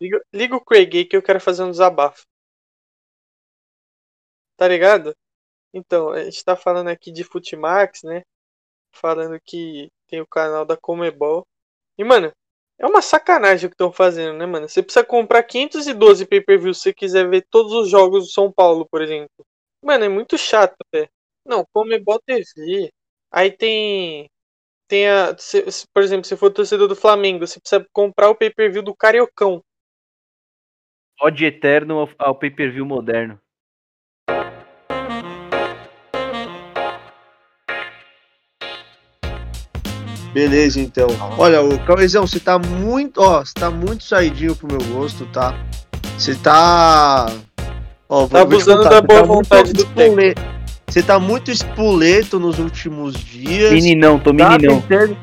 Liga, liga o Craig que eu quero fazer um desabafo. Tá ligado? Então, a gente tá falando aqui de Futimax, né? Falando que tem o canal da Comebol. E, mano, é uma sacanagem o que estão fazendo, né, mano? Você precisa comprar 512 pay-per-view se você quiser ver todos os jogos do São Paulo, por exemplo. Mano, é muito chato, velho. Não, Comebol TV. Aí tem. Tem a. Se, por exemplo, se for torcedor do Flamengo, você precisa comprar o pay-per-view do Cariocão. Odd eterno ao, ao pay-per-view moderno. Beleza, então. Olha, o Cauezão, você tá muito, ó, você tá muito saidinho pro meu gosto, tá? Você tá ó, tá abusando da boa tá vontade do tempo. Você tá muito espoleto nos últimos dias. Meninão, tô tá meninão. Tentando,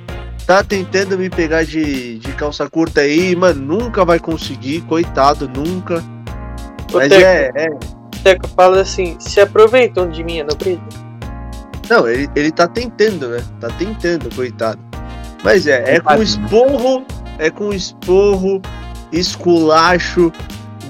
tá tentando me pegar de, de calça curta aí, mano, nunca vai conseguir, coitado, nunca. Ô, Mas Teco, é, é. Teco, fala assim, se aproveitam de mim, não briga. Não, ele, ele tá tentando, né? Tá tentando, coitado. Mas é, é com esporro, é com esporro, esculacho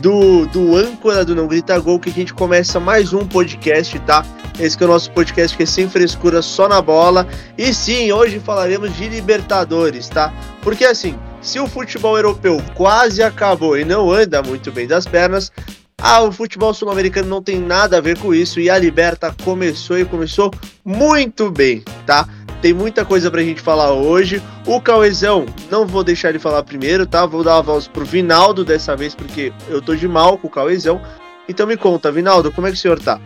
do, do âncora do Não Grita Gol que a gente começa mais um podcast, tá? Esse que é o nosso podcast que é sem frescura, só na bola. E sim, hoje falaremos de Libertadores, tá? Porque assim, se o futebol europeu quase acabou e não anda muito bem das pernas, ah, o futebol sul-americano não tem nada a ver com isso e a Liberta começou e começou muito bem, tá? Tem muita coisa pra gente falar hoje. O Cauezão, não vou deixar ele falar primeiro, tá? Vou dar a voz pro Vinaldo dessa vez, porque eu tô de mal com o Cauezão. Então me conta, Vinaldo, como é que o senhor tá?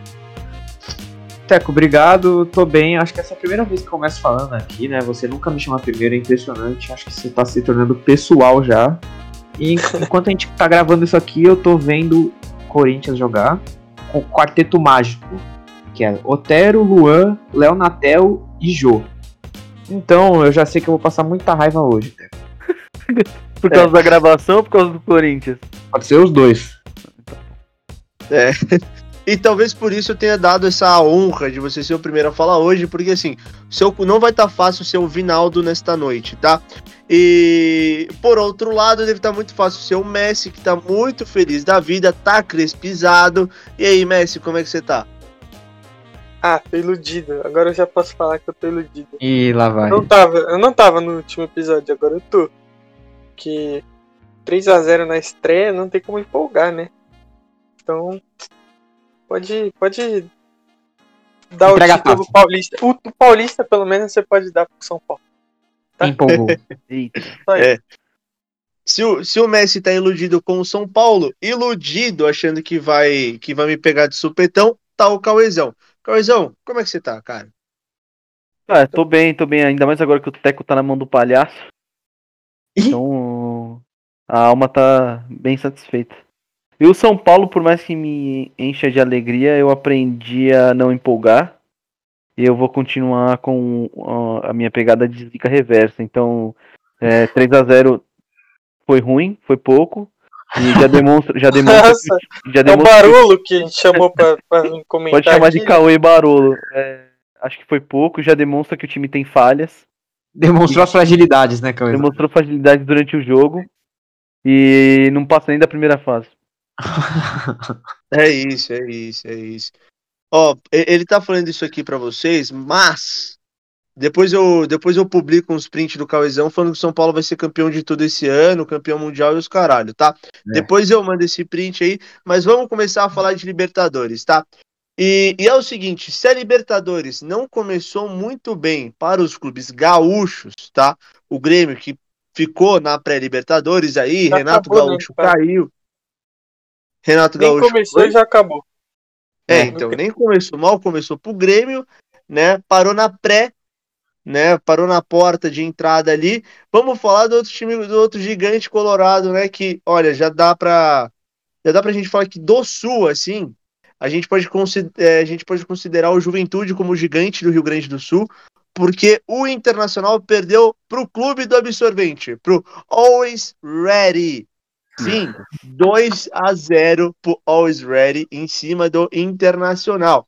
Teco, obrigado, tô bem. Acho que essa é a primeira vez que começo falando aqui, né? Você nunca me chama primeiro, é impressionante. Acho que você tá se tornando pessoal já. E enquanto a gente tá gravando isso aqui, eu tô vendo Corinthians jogar com o quarteto mágico, que é Otero, Luan, Léo Natel e Jô. Então, eu já sei que eu vou passar muita raiva hoje. por causa é. da gravação ou por causa do Corinthians? Pode ser os dois. É. E talvez por isso eu tenha dado essa honra de você ser o primeiro a falar hoje, porque assim, seu, não vai estar tá fácil ser o Vinaldo nesta noite, tá? E por outro lado, deve estar tá muito fácil ser o Messi, que tá muito feliz da vida, tá crespizado. E aí, Messi, como é que você tá? Ah, tô iludido. Agora eu já posso falar que eu tô iludido. E lá vai. Eu não tava, eu não tava no último episódio, agora eu tô. Que 3 a 0 na estreia não tem como empolgar, né? Então, pode pode dar Entrega o título pro Paulista. O, o, Paulista, pelo menos, você pode dar pro São Paulo. Tá? Empolgou. é. Se o, se o Messi tá iludido com o São Paulo, iludido, achando que vai que vai me pegar de supetão, tá o Cauezão. Cauezão, como é que você tá, cara? Ah, tô bem, tô bem, ainda mais agora que o Teco tá na mão do palhaço. Então, a alma tá bem satisfeita. E o São Paulo, por mais que me encha de alegria, eu aprendi a não empolgar. E eu vou continuar com a minha pegada de zica reversa. Então, é, 3 a 0 foi ruim, foi pouco. E já demonstra. Já demonstra Nossa, que, já demonstra é o Barolo que a gente chamou pra, pra comentar. Pode chamar aqui. de Cauê Barolo. É, acho que foi pouco, já demonstra que o time tem falhas. Demonstrou e, as fragilidades, né, Cauê? Demonstrou fragilidades durante o jogo. E não passa nem da primeira fase. é isso, é isso, é isso. Ó, ele tá falando isso aqui para vocês, mas depois eu, depois eu publico uns prints do Cauezão falando que o São Paulo vai ser campeão de tudo esse ano, campeão mundial e os caralho, tá? É. Depois eu mando esse print aí, mas vamos começar a falar de Libertadores, tá? E, e, é o seguinte, se a Libertadores não começou muito bem para os clubes gaúchos, tá? O Grêmio que ficou na pré-Libertadores aí, já Renato acabou, né, Gaúcho né, caiu. Renato nem Gaúcho. começou e já acabou. É, é então, nem começou mal, começou pro Grêmio, né? Parou na pré né? Parou na porta de entrada ali. Vamos falar do outro time, do outro gigante colorado, né? Que, olha, já dá para já dá pra gente falar que do Sul, assim, a gente pode, é, a gente pode considerar o Juventude como gigante do Rio Grande do Sul, porque o Internacional perdeu pro clube do absorvente, pro Always Ready. Sim, 2 a 0 pro Always Ready em cima do Internacional.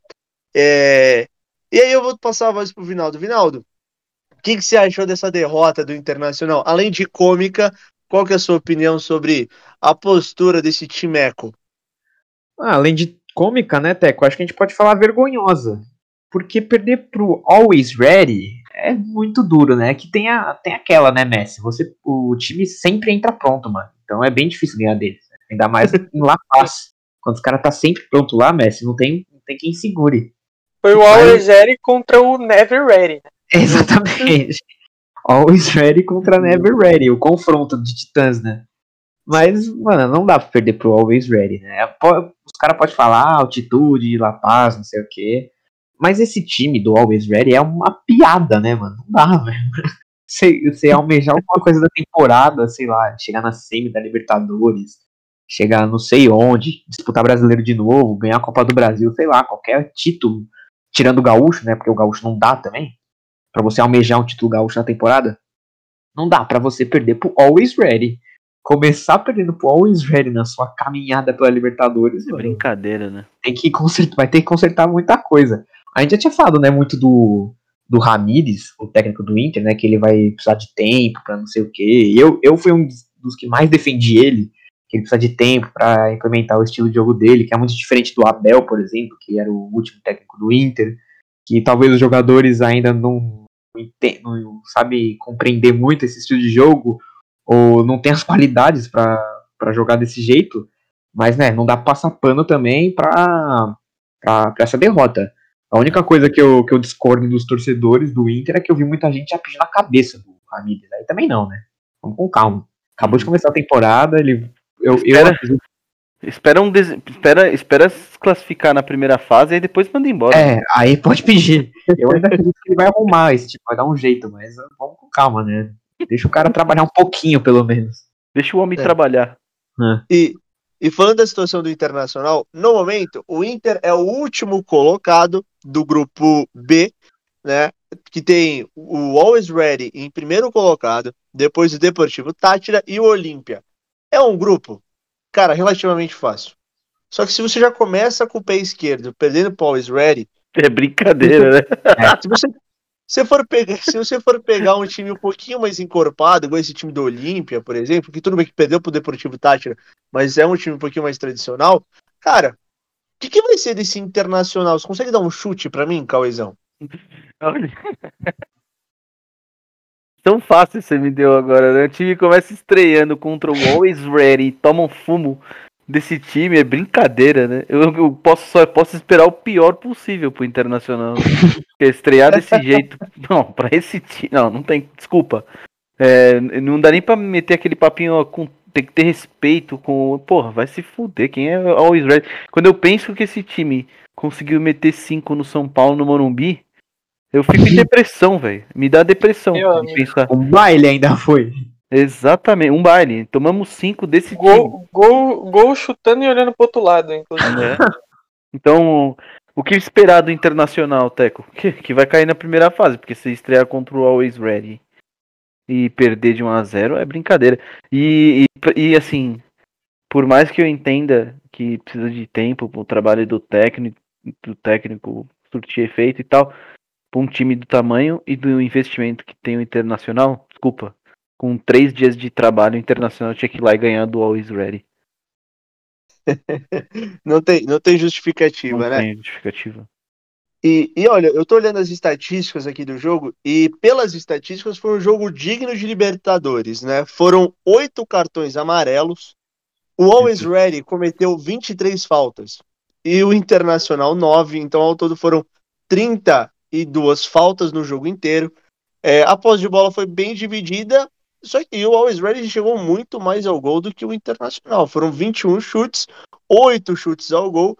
É... E aí eu vou passar a voz pro Vinaldo. Vinaldo, que, que você achou dessa derrota do Internacional? Além de cômica, qual que é a sua opinião sobre a postura desse timeco? Ah, além de cômica, né, Teco? Acho que a gente pode falar vergonhosa. Porque perder pro Always Ready é muito duro, né? Que tem, a, tem aquela, né, Messi? Você, o time sempre entra pronto, mano. Então é bem difícil ganhar deles. Né? Ainda mais em La Paz. Quando os caras tá sempre pronto lá, Messi, não tem, não tem quem segure. Foi o Always Ready contra o Never Ready. Né? Exatamente. Always Ready contra Never Ready, o confronto de titãs, né? Mas, mano, não dá pra perder pro Always Ready, né? Os caras podem falar ah, altitude, La Paz, não sei o quê. Mas esse time do Always Ready é uma piada, né, mano? Não dá, velho. Você, você almejar alguma coisa da temporada, sei lá, chegar na semi da Libertadores, chegar não sei onde, disputar brasileiro de novo, ganhar a Copa do Brasil, sei lá, qualquer título, tirando o gaúcho, né? Porque o gaúcho não dá também. Para você almejar um título gaúcho na temporada, não dá para você perder pro Always Ready começar perdendo pro Always Ready na sua caminhada pela Libertadores. É brincadeira, né? Tem que consertar, vai ter que consertar muita coisa. A gente já tinha falado, né, muito do, do Ramires, o técnico do Inter, né, que ele vai precisar de tempo para não sei o quê. Eu, eu fui um dos que mais defendi ele, que ele precisa de tempo para implementar o estilo de jogo dele, que é muito diferente do Abel, por exemplo, que era o último técnico do Inter, que talvez os jogadores ainda não, não, sabe compreender muito esse estilo de jogo, ou não tem as qualidades para jogar desse jeito, mas né, não dá pra passar pano também pra, pra, pra, essa derrota. A única coisa que eu, que eu discordo dos torcedores do Inter é que eu vi muita gente já pedindo a cabeça do Ramírez. Aí também não, né? Vamos com calma. Acabou de começar a temporada, ele. Eu, espera, eu... espera, um des... espera, espera se classificar na primeira fase e depois manda embora. É, aí pode pedir. Eu ainda acredito que ele vai arrumar esse tipo, vai dar um jeito, mas vamos com calma, né? Deixa o cara trabalhar um pouquinho, pelo menos. Deixa o homem é. trabalhar. É. E, e falando da situação do Internacional, no momento, o Inter é o último colocado do grupo B, né? Que tem o Always Ready em primeiro colocado, depois o Deportivo Tátira e o Olímpia. É um grupo, cara, relativamente fácil. Só que se você já começa com o pé esquerdo, perdendo o Always Ready. É brincadeira, né? se você se, for pegar, se você for pegar um time um pouquinho mais encorpado, igual esse time do Olímpia, por exemplo, que tudo bem que perdeu pro Deportivo Tátira, mas é um time um pouquinho mais tradicional, cara, o que, que vai ser desse internacional? Você consegue dar um chute para mim, Cauezão? Tão fácil você me deu agora, né? O time começa estreando contra o Always Ready e toma um fumo desse time é brincadeira, né? Eu, eu, posso só posso esperar o pior possível pro Internacional. Estrear desse jeito. Não, pra esse time. Não, não tem. Desculpa. É, não dá nem pra meter aquele papinho ó, com. Tem que ter respeito com. Porra, vai se fuder. Quem é always ready? Quando eu penso que esse time conseguiu meter 5 no São Paulo, no Morumbi, eu fico em depressão, velho. Me dá depressão. Pensar. O baile ainda foi. Exatamente, um baile. Tomamos cinco desse gol, time. Gol, gol chutando e olhando pro outro lado, inclusive. É. Então, o que esperar do Internacional, Teco? Que, que vai cair na primeira fase, porque se estrear contra o Always Ready e perder de 1 a 0 é brincadeira. E, e, e assim, por mais que eu entenda que precisa de tempo pro trabalho do técnico, do técnico surtir efeito e tal, para um time do tamanho e do investimento que tem o Internacional, desculpa, com três dias de trabalho internacional, tinha que ir lá e ganhar do Always Ready. não, tem, não tem justificativa, não né? Não tem justificativa. E, e olha, eu tô olhando as estatísticas aqui do jogo, e pelas estatísticas foi um jogo digno de Libertadores, né? Foram oito cartões amarelos, o Always Ready cometeu 23 faltas, e o Internacional 9, então ao todo foram 32 faltas no jogo inteiro. É, a posse de bola foi bem dividida, só que o Always Ready chegou muito mais ao gol do que o Internacional. Foram 21 chutes, 8 chutes ao gol,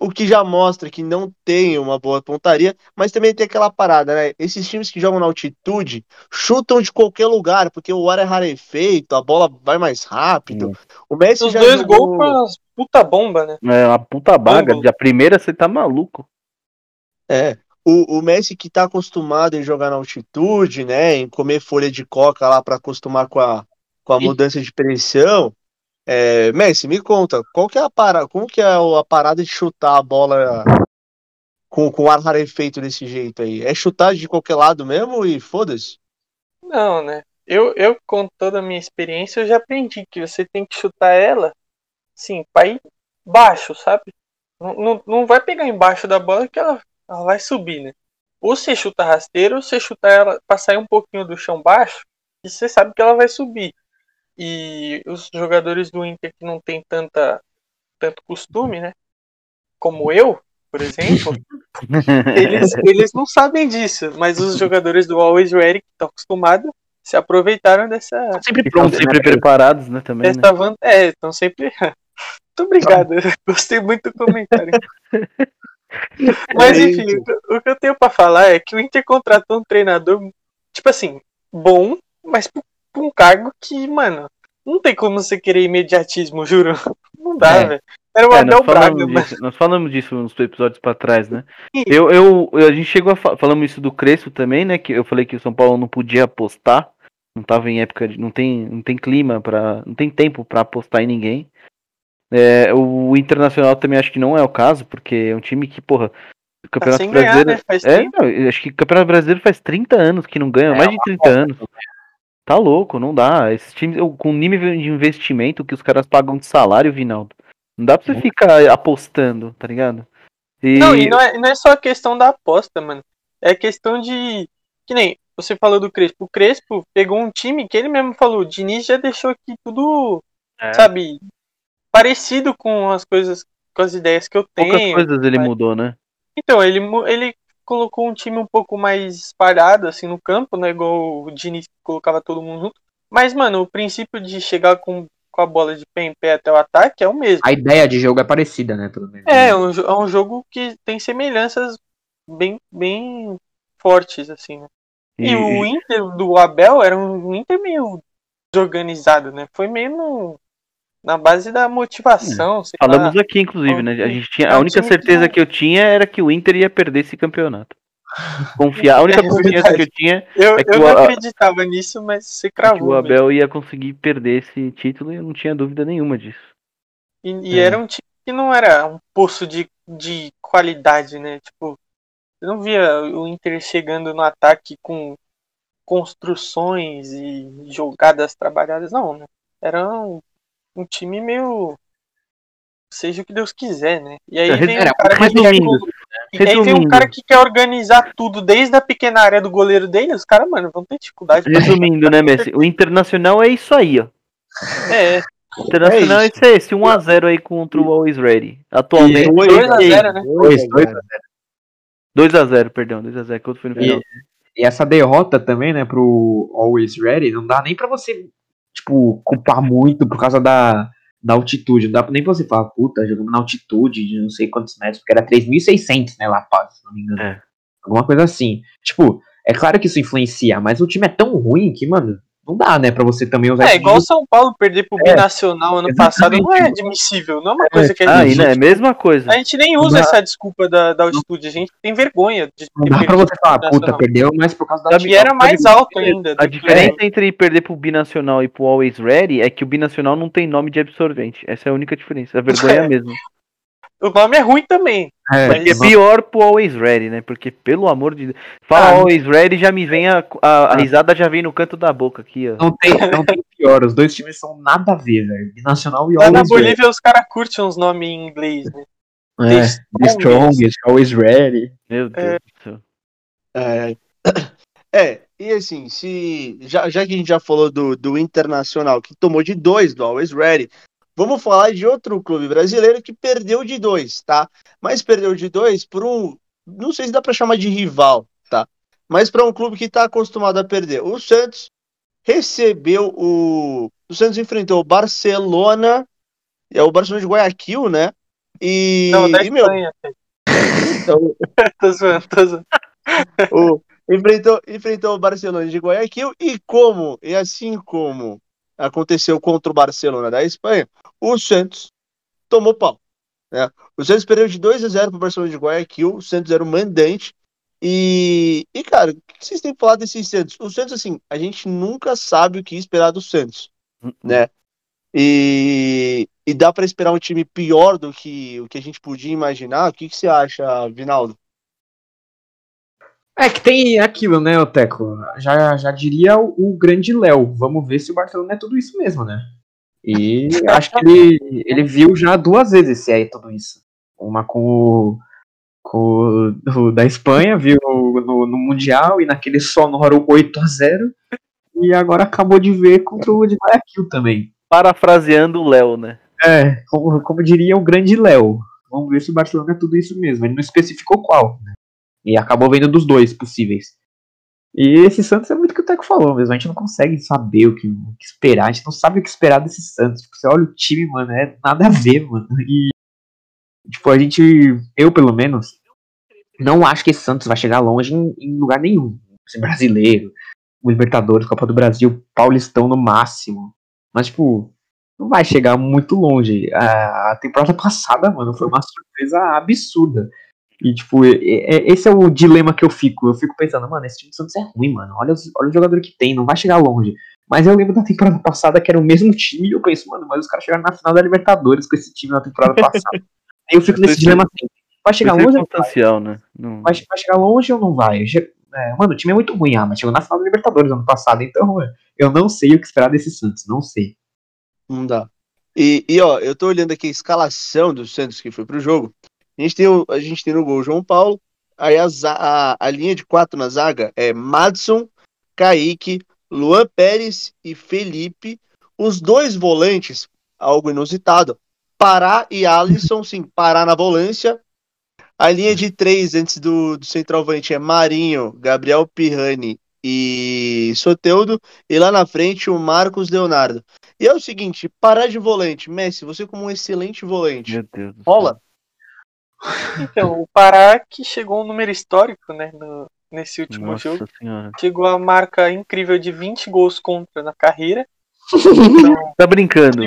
o que já mostra que não tem uma boa pontaria, mas também tem aquela parada, né? Esses times que jogam na altitude chutam de qualquer lugar, porque o ar é rarefeito, a bola vai mais rápido. Hum. O Messi Os já dois jogou... gols uma puta bomba, né? É, uma puta baga. A primeira você tá maluco. É. O, o Messi que está acostumado em jogar na altitude, né, em comer folha de coca lá para acostumar com a, com a mudança de pressão. É, Messi, me conta, qual que é a parada, como que é a parada de chutar a bola com, com ar rarefeito desse jeito aí? É chutar de qualquer lado mesmo e foda-se? Não, né? eu, eu, com toda a minha experiência, eu já aprendi que você tem que chutar ela, sim, pra ir baixo, sabe? Não, não, não vai pegar embaixo da bola que ela, ela vai subir, né? Ou você chuta rasteiro, ou você chuta ela pra sair um pouquinho do chão baixo, e você sabe que ela vai subir. E os jogadores do Inter que não tem tanta, tanto costume, né? Como eu, por exemplo, eles, eles não sabem disso, mas os jogadores do Always Ready, que estão acostumados, se aproveitaram dessa. Sempre Estão pronto, sempre né? preparados, né, também, né? dessa van... É, estão sempre. Muito obrigado, gostei muito do comentário. Mas enfim, o que- eu tenho pra falar é que o Inter contratou um treinador, tipo assim, bom, mas pra pra um cargo que, mano, não tem como você querer imediatismo, juro. Não dá, É. velho. Era o É, Abel nós, Braga, disso, nós falamos disso nos episódios pra trás, né? Sim. Eu, eu, a gente chegou a fa falamos isso do Crespo também, né? Que eu falei que o São Paulo não podia apostar, não tava em época de, não tem, não tem clima para, não tem tempo pra apostar em ninguém. É, o Internacional também acho que não é o caso, porque é um time que, porra, o Tá Campeonato ganhar, Brasileiro né? Faz é, tempo. não, acho que o Campeonato Brasileiro faz 30 anos que não ganha, É, mais de 30 anos. Tá louco, não dá. Esses times com o nível de investimento que os caras pagam de salário, Vinaldo. Não dá pra você ficar apostando, tá ligado? E, Não, e não é, não é só a questão da aposta, mano. É questão de. Que nem você falou do Crespo. O Crespo pegou um time que ele mesmo falou. O Diniz já deixou aqui tudo, É. sabe, parecido com as coisas, com as ideias que eu poucas tenho. coisas ele mas- mudou, né? Então, ele, ele colocou um time um pouco mais espalhado, assim, no campo, né? Igual o Diniz colocava todo mundo junto. Mas, mano, o princípio de chegar com, com a bola de pé em pé até o ataque é o mesmo. A ideia de jogo é parecida, né? Pelo menos. É, é um, é um jogo que tem semelhanças bem, bem fortes, assim, né? E, o Inter do Abel era um Inter meio desorganizado, né? Foi meio no- na base da motivação, lá. Falamos aqui, inclusive, né? A gente tinha, É a única certeza que- eu tinha era que o Inter ia perder esse campeonato. Confiar, a única É confiança que eu tinha Eu, é que eu o não A- acreditava nisso, mas você é que cravou. o mesmo. Abel ia conseguir perder esse título e eu não tinha dúvida nenhuma disso. E, e É. era um time que não era um poço de, de qualidade, né? Tipo, eu não via o Inter chegando no ataque com construções e jogadas trabalhadas, não, né? Era um, um time meio. Seja o que Deus quiser, né? E aí É, vem um era, cara que quer, resumindo, e aí vem um resumindo. cara que quer organizar tudo desde a pequena área do goleiro dele, os caras, mano, vão ter dificuldade pra Resumindo, né, Messi? O Internacional é isso aí, ó. É, O Internacional é, É esse, esse 1x0 aí contra o Always Ready. Atualmente. E- 2x0, né? Dois, dois. 2x0, perdão, 2x0, que outro foi no E, final. e essa derrota também, né, pro Always Ready, não dá nem pra você, tipo, culpar muito por causa da, da altitude. Não dá nem pra você falar, puta, jogando na altitude de não sei quantos metros, porque era 3.600, né, La Paz, se não me engano. É. Alguma coisa assim. Tipo, é claro que isso influencia, mas o time é tão ruim que, mano, não dá, né, pra você também usar É, igual o São Paulo perder pro É, Binacional ano passado não é exatamente. admissível, não é uma coisa que a Ah, gente. né, é a mesma coisa. A gente nem usa essa desculpa da, da altitude, a gente tem vergonha de Não ter dá pra você falar, puta, perdeu, mas por causa da Sabe- E era mais alto ainda. A do que- diferença entre perder pro Binacional e pro Always Ready é que o Binacional não tem nome de absorvente. Essa é a única diferença. A vergonha é a É. mesma. O nome é ruim também. É, Mas- é pior pro Always Ready, né? Porque, pelo amor de Deus. Fala Ah, Always Ready, já me vem a, a, a risada já vem no canto da boca aqui, ó. Não tem, não tem pior, os dois times são nada a ver, velho. Binacional e Lá na Always Ready. Bolívia os caras curtem uns nomes em inglês, né? É, The Strongest, Always Ready. Meu Deus do céu. É, é, e assim, se já, já que a gente já falou do, do Internacional, que tomou de dois do Always Ready, vamos falar de outro clube brasileiro que perdeu de dois, tá? Mas perdeu de dois por um, não sei se dá pra chamar de rival, tá? Mas para um clube que tá acostumado a perder. O Santos recebeu o. O Santos enfrentou o Barcelona, é o Barcelona de Guayaquil, né? E, Não, da e meu, Espanha. então, tô zoando, tô zoando. o, enfrentou, enfrentou o Barcelona de Guayaquil e como, e assim como aconteceu contra o Barcelona da Espanha, o Santos tomou pau. né? O Santos perdeu de 2 a 0 para o Barcelona de Guayaquil, o Santos era o mandante. E, e, cara, o que vocês têm falado desse Santos? O Santos, assim, a gente nunca sabe o que esperar do Santos, né? E, e dá para esperar um time pior do que o que a gente podia imaginar? O que, que você acha, Vinaldo? É que tem aquilo, né, Oteco? Já, já diria o, o grande Léo. Vamos ver se o Barcelona é tudo isso mesmo, né? E acho que ele, ele viu já duas vezes se é tudo isso. Uma com o, com o, o da Espanha, viu no, no Mundial e naquele sonoro 8 a 0 E agora acabou de ver contra o de Guayaquil também. Parafraseando o Léo, né? É, como, como diria o grande Léo. Vamos ver se o Barcelona é tudo isso mesmo. Ele não especificou qual, né? E acabou vendo dos dois possíveis. E esse Santos é muito o que o Teco falou mesmo. A gente não consegue saber o que, o que, esperar. A gente não sabe o que esperar desse Santos. Tipo, você olha o time, mano, é nada a ver, mano. E, tipo, a gente, eu pelo menos, não acho que esse Santos vai chegar longe em, em lugar nenhum. Ser brasileiro, o Libertadores, Copa do Brasil, Paulistão no máximo. Mas, tipo, não vai chegar muito longe. A temporada passada, mano, foi uma surpresa absurda. E, tipo, esse é o dilema que eu fico. Eu fico pensando, mano, esse time do Santos é ruim, mano. Olha, os, olha o jogador que tem, não vai chegar longe. Mas eu lembro da temporada passada que era o mesmo time e eu penso, mano, mas os caras chegaram na final da Libertadores com esse time na temporada passada. Aí eu fico nesse dilema assim. Vai chegar longe ou não vai? Né? Não... vai? Vai chegar longe ou não vai? É, mano, o time é muito ruim, ah, mas chegou na final da Libertadores ano passado, então eu não sei o que esperar desse Santos, não sei. Não dá. E, e ó, eu tô olhando aqui a escalação do Santos que foi pro jogo. A gente tem, o, a gente tem no gol João Paulo. Aí a, a, a linha de quatro na zaga é Madson, Kaique, Luan Pérez e Felipe. Os dois volantes, algo inusitado. Pará e Alisson, sim, Pará na volância. A linha de três antes do, do centroavante é Marinho, Gabriel Pirrani e Soteudo. E lá na frente o Marcos Leonardo. E é o seguinte, parar de volante. Messi, você como um excelente volante. Meu Deus. Rola? Então, o Pará que chegou um número histórico, né, no, nesse último Nossa jogo. senhora. Chegou a marca incrível de 20 gols contra na carreira. Então, Tá brincando.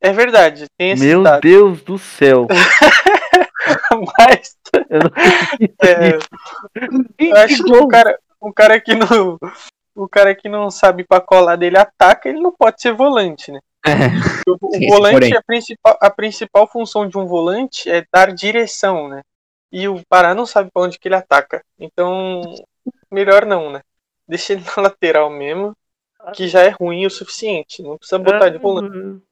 é verdade, tem esse Meu dado. Deus do céu. Mas Eu não é, eu acho que o cara, o cara que não, o cara que não sabe pra colar dele ataca, ele não pode ser volante, né? É. O, volante, a principal, a principal função de um volante é dar direção, né? E o Pará não sabe pra onde que ele ataca. Então, melhor não, né? Deixa ele na lateral mesmo, que já é ruim o suficiente. Não precisa botar de volante.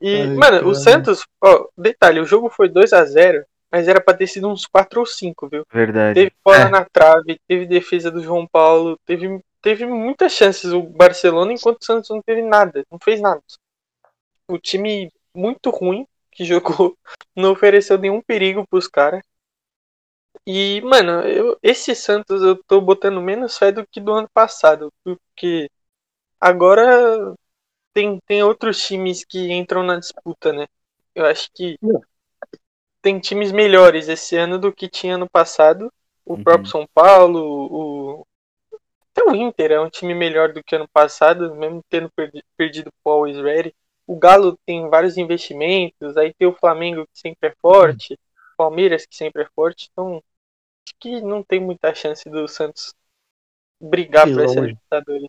E, Ai, mano, cara. o Santos, ó, detalhe, o jogo foi 2 a 0 mas era pra ter sido uns 4 ou 5, viu? Verdade. Teve bola É. na trave, teve defesa do João Paulo, teve, teve muitas chances o Barcelona, enquanto o Santos não teve nada, não fez nada. O time muito ruim que jogou, não ofereceu nenhum perigo pros caras. E, mano, eu, esse Santos eu tô botando menos fé do que do ano passado, porque agora tem, tem outros times que entram na disputa, né? Eu acho que tem times melhores esse ano do que tinha no passado. O Uhum. próprio São Paulo, o. Até o Inter é um time melhor do que ano passado, mesmo tendo perdi- perdido pro Always Ready. O Galo tem vários investimentos, aí tem o Flamengo que sempre é forte, o Palmeiras que sempre é forte, então acho que não tem muita chance do Santos brigar por essa. Libertadores.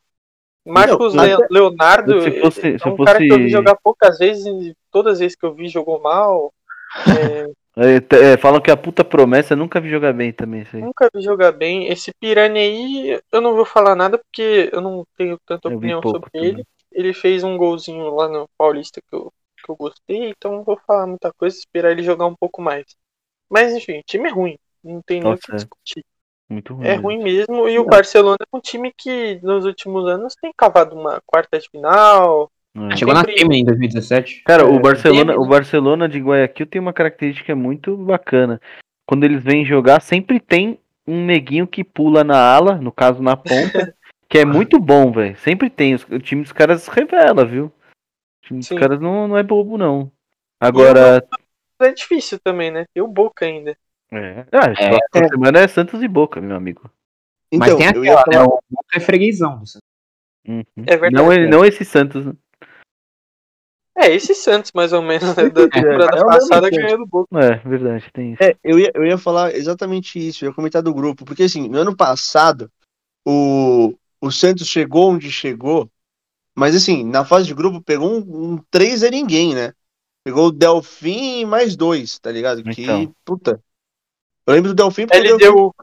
Marcos Não, até- Leonardo Se fosse- é se um cara que eu vi fosse- jogar poucas vezes e todas as vezes que eu vi jogou mal. É, É, é, falam que a puta promessa nunca vi jogar bem também. Nunca vi jogar bem. Esse Piranha aí, eu não vou falar nada porque eu não tenho tanta Eu opinião sobre também. ele. Ele fez um golzinho lá no Paulista que eu, que eu gostei, então não vou falar muita coisa, esperar ele jogar um pouco mais. Mas enfim, o time é ruim. Não tem nem o que é. discutir. Muito ruim. É mesmo. ruim mesmo. E o Barcelona é um time que nos últimos anos tem cavado uma quarta de final. É. Chegou na Temer em 2017. Cara, É, o Barcelona, tem- o Barcelona de Guayaquil tem uma característica muito bacana. Quando eles vêm jogar, sempre tem um neguinho que pula na ala, no caso na ponta, que é muito bom, velho. Sempre tem. Os- O time dos caras revela, viu? O time dos Sim. caras não, não é bobo, não. Agora. É difícil também, né? Tem o Boca ainda. É. Ah, É. próxima semana é Santos e Boca, meu amigo. Mas Então, tem eu ia aquela, falar. né? O Boca é freguesão. do Santos. Uhum. É verdade. Não, ele- não esse Santos. né? É, esse Santos, mais ou menos, né, da temporada é o mesmo passada Santos. ganhou do Boca. É, verdade, tem isso. É, eu ia, eu ia falar exatamente isso, eu ia comentar do grupo, porque assim, no ano passado, o, o Santos chegou onde chegou, mas assim, na fase de grupo pegou um, um 3 a ninguém, né? Pegou o Delfim e mais dois, tá ligado? Que, Então. puta. Eu lembro do Delfim porque Ele o Delfim deu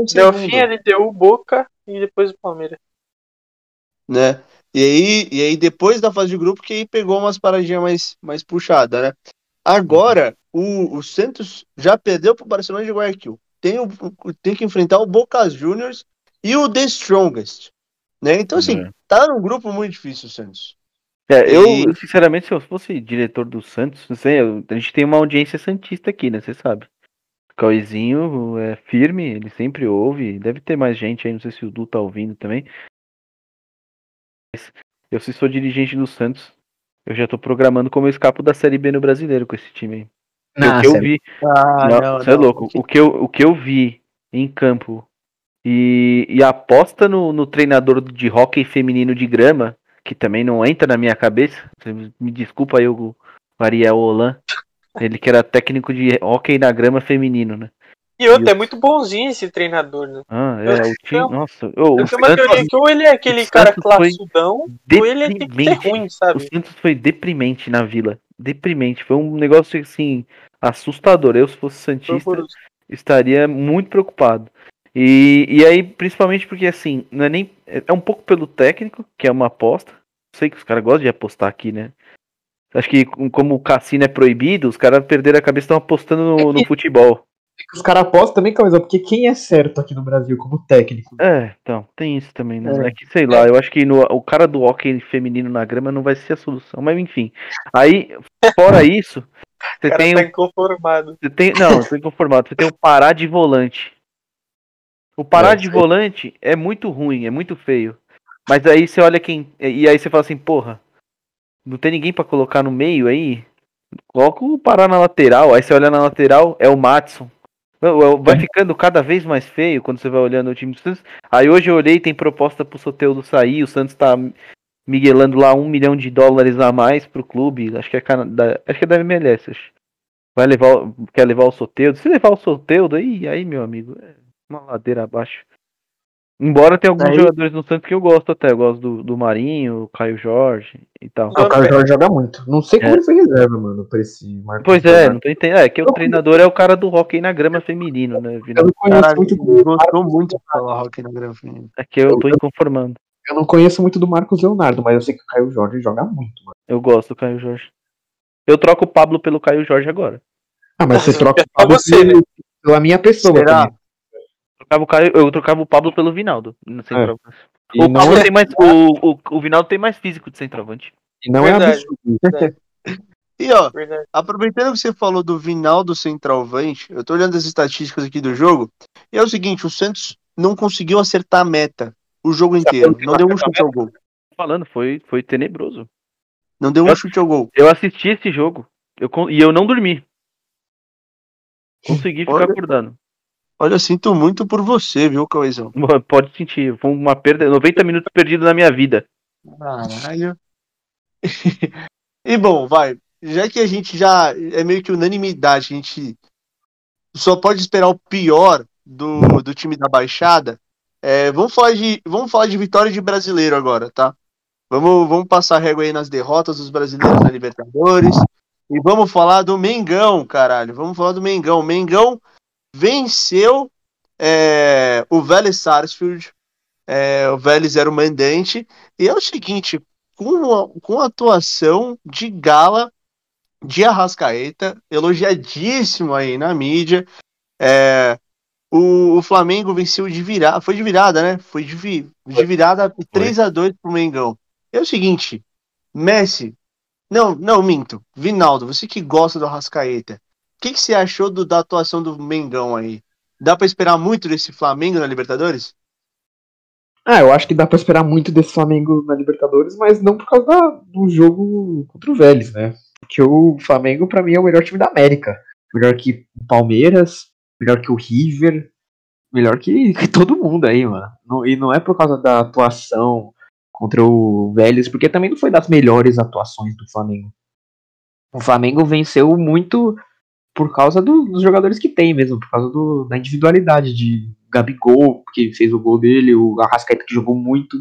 em Delfim, ele deu o Boca e depois o Palmeiras. né? E aí, e aí, depois da fase de grupo, que aí pegou umas paradinhas mais, mais puxadas, né? Agora, o, o Santos já perdeu pro Barcelona de Guayaquil. Tem, o, tem que enfrentar o Boca Juniors e o The Strongest, né? Então, assim, É. tá num grupo muito difícil o Santos. É, eu, E- sinceramente, se eu fosse diretor do Santos, não sei, eu- a gente tem uma audiência santista aqui, né? Você sabe. O Cauizinho é firme, ele sempre ouve. Deve ter mais gente aí, não sei se o Du tá ouvindo também. Mas Eu, se sou dirigente do Santos, eu já tô programando como eu escapo da Série B no brasileiro com esse time aí. Porque o que eu vi. Ah, não, você é louco. O que, eu, o que eu vi em campo e, e a aposta no, no treinador de hóquei feminino de grama, que também não entra na minha cabeça. Me desculpa aí, o, o Ariel Holan. Ele que era técnico de hóquei na grama feminino, né? E outro, E é o- muito bonzinho esse treinador, né? Ah, Eu é, acho o que time. eu- Nossa, Eu o tenho uma Santos teoria que ou ele é aquele o cara classudão, ou ele tem que ser deprimente. ruim, O sabe? Santos foi deprimente na vila. Deprimente. Foi um negócio assim, assustador. Eu, se fosse Santista, estaria muito preocupado. E, e aí, principalmente porque assim, não é nem. É um pouco pelo técnico, que é uma aposta. Sei que os caras gostam de apostar aqui, né? Acho que com- como o cassino é proibido, os caras perderam a cabeça e estão apostando no, no futebol. Os caras apostam também, Cauizão, porque quem é certo aqui no Brasil como técnico? É, então, tem isso também, né? É. É que, sei lá, eu acho que no- o cara do hockey feminino na grama não vai ser a solução, mas enfim. Aí, fora isso, O você cara tem, tá inconformado. você tem. Não, eu tô inconformado. Você tem o parar de volante. O parar É, de sei. volante é muito ruim, é muito feio. Mas aí você olha quem. E aí você fala assim, porra, não tem ninguém pra colocar no meio aí? Coloca o parar na lateral. Aí você olha na lateral, é o Matson. É- Vai ficando cada vez mais feio quando você vai olhando o time do Santos. Aí hoje eu olhei, tem proposta pro Soteudo sair, o Santos tá miguelando lá um milhão de dólares a mais pro clube. Acho que é, cana- da, acho que é da MLS. acho. Vai levar, o- quer levar o Soteudo. Se levar o Soteudo, aí, aí meu amigo, é uma ladeira abaixo. Embora tenha alguns Aí- jogadores no Santos que eu gosto até. Eu gosto do, do Marinho, o Caio Jorge e tal. Não, o Carlos Jorge joga muito. Não sei como É. ele foi reserva, mano, pra esse Marcos Pois é, não tô entendendo. É que o treinador é o cara do hockey na grama feminino, né? Eu Vinal? não conheço Caralho, muito do gostou muito de falar hockey na grama feminina. É que eu tô inconformando. Eu não conheço muito do Marcos Leonardo, mas eu sei que o Caio Jorge joga muito, mano. Eu gosto do Caio Jorge. Eu troco o Pablo pelo Caio Jorge agora. Ah, mas você troca É só você, né? pela minha pessoa Será? Trocava o Caio, eu trocava o Pablo pelo Vinaldo. no centroavante. E O, Pablo é, tem mais, o, o, o Vinaldo tem mais físico de centroavante. e não é Verdade. absurdo. E ó, Verdade. aproveitando que você falou do Vinaldo centralvante, eu tô olhando as estatísticas aqui do jogo, e é o seguinte, o Santos não conseguiu acertar a meta o jogo inteiro. Não deu um chute ao gol. Falando, foi, foi tenebroso. Não deu um Eu- chute ao gol. Eu assisti esse jogo eu, e eu não dormi. Consegui ficar Olha. acordando. Olha, sinto muito por você, viu, Cauezão? Pode sentir, foi uma perda, 90 minutos perdidos na minha vida. Caralho. e bom, vai. Já que a gente já é meio que unanimidade, a gente só pode esperar o pior do, do time da Baixada. é, vamos, falar de, vamos falar de vitória de brasileiro agora, tá? Vamos, vamos passar a régua aí nas derrotas dos brasileiros na Libertadores. E vamos falar do Mengão, caralho. Vamos falar do Mengão. Mengão venceu é, o Vélez Sarsfield. É, o Vélez era o mandante. E é o seguinte, com a, com a atuação de gala de Arrascaeta, elogiadíssimo aí na mídia. É, o, o Flamengo venceu de virada, foi de virada, né? Foi de, vi- de virada 3 a 2 pro Mengão. É o seguinte, Messi, não, não minto, Vinaldo, você que gosta do Arrascaeta, que, que você achou do- da atuação do Mengão aí? Dá pra esperar muito desse Flamengo na Libertadores? Ah, eu acho que dá pra esperar muito desse Flamengo na Libertadores, mas não por causa da- do jogo contra o Vélez, né? Porque o Flamengo, pra mim, é o melhor time da América. Melhor que o Palmeiras, melhor que o River, melhor que, que todo mundo aí, mano. Não- e não é por causa da atuação contra o Vélez, porque também não foi das melhores atuações do Flamengo. O Flamengo venceu muito por causa do- dos jogadores que tem mesmo, por causa do- da individualidade de Gabigol, que fez o gol dele, o Arrascaeta que jogou muito.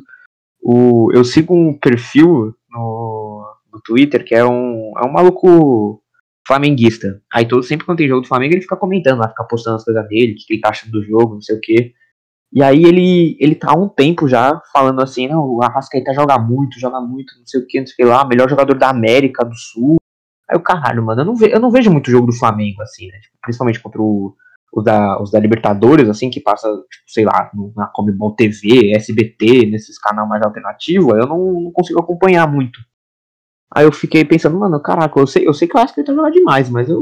O, eu sigo um perfil no, no Twitter que é um, é um maluco flamenguista. Aí todo, sempre quando tem jogo do Flamengo, ele fica comentando lá, fica postando as coisas dele, o que ele tá achando do jogo, não sei o quê. E aí ele, ele tá há um tempo já falando assim, não, o Arrascaeta joga muito, joga muito, não sei o que, não sei o que lá, melhor jogador da América do Sul. Aí o caralho, mano, eu não, ve, eu não vejo muito jogo do Flamengo, assim, né? Tipo, principalmente contra o, os, da, os da Libertadores, assim, que passa, tipo, sei lá, na Comebol TV, SBT, nesses canais mais alternativos, eu não, não, consigo acompanhar muito. Aí eu fiquei pensando, mano, caraca, eu sei, eu sei que o Arrascaeta joga demais, mas eu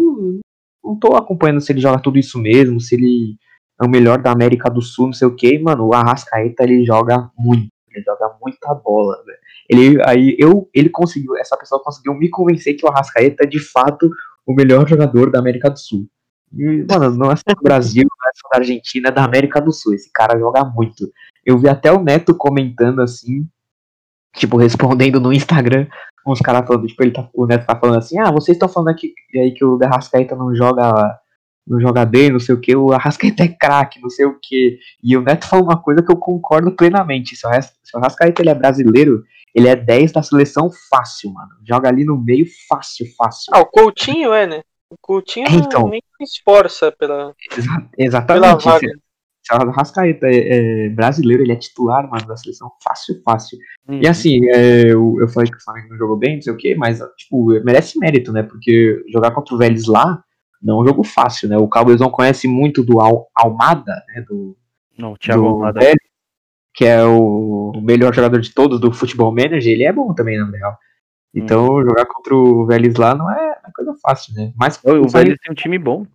não tô acompanhando se ele joga tudo isso mesmo, se ele é o melhor da América do Sul, não sei o que, mano, o Arrascaeta ele joga muito, ele joga muita bola, velho. Ele, aí eu, ele conseguiu, essa pessoa conseguiu me convencer que o Arrascaeta é de fato o melhor jogador da América do Sul. E, mano, não é só do Brasil, não é só da Argentina, é da América do Sul. Esse cara joga muito. Eu vi até o Neto comentando assim, tipo, respondendo no Instagram, uns caras falando, tipo, ele tá, o Neto tá falando assim, ah, vocês estão falando aqui aí que o Arrascaeta não joga no joga bem, não sei o que, o Arrascaeta é craque, não sei o que. E o Neto falou uma coisa que eu concordo plenamente. Se o, se o Arrascaeta ele é brasileiro, ele é 10 da seleção fácil, mano. Joga ali no meio fácil, fácil. Ah, o Coutinho é, né? O Coutinho é, então, nem se esforça pela. Exa exatamente. Pela se, se o Arrascaeta é, é, brasileiro, ele é titular, mano, da seleção fácil, fácil. Uhum. E assim, é, eu, eu falei que o Flamengo não jogou bem, não sei o que, mas, tipo, merece mérito, né? Porque jogar contra o Vélez lá não é um jogo fácil, né? O Cabezão conhece muito do Al Almada, né? Do, não, o Thiago do Almada. Belli, que é o melhor jogador de todos do futebol manager, ele é bom também, na real. Então, hum. jogar contra o Vélez lá não é, é coisa fácil, né? Mas o, o Vélez tem um time bom.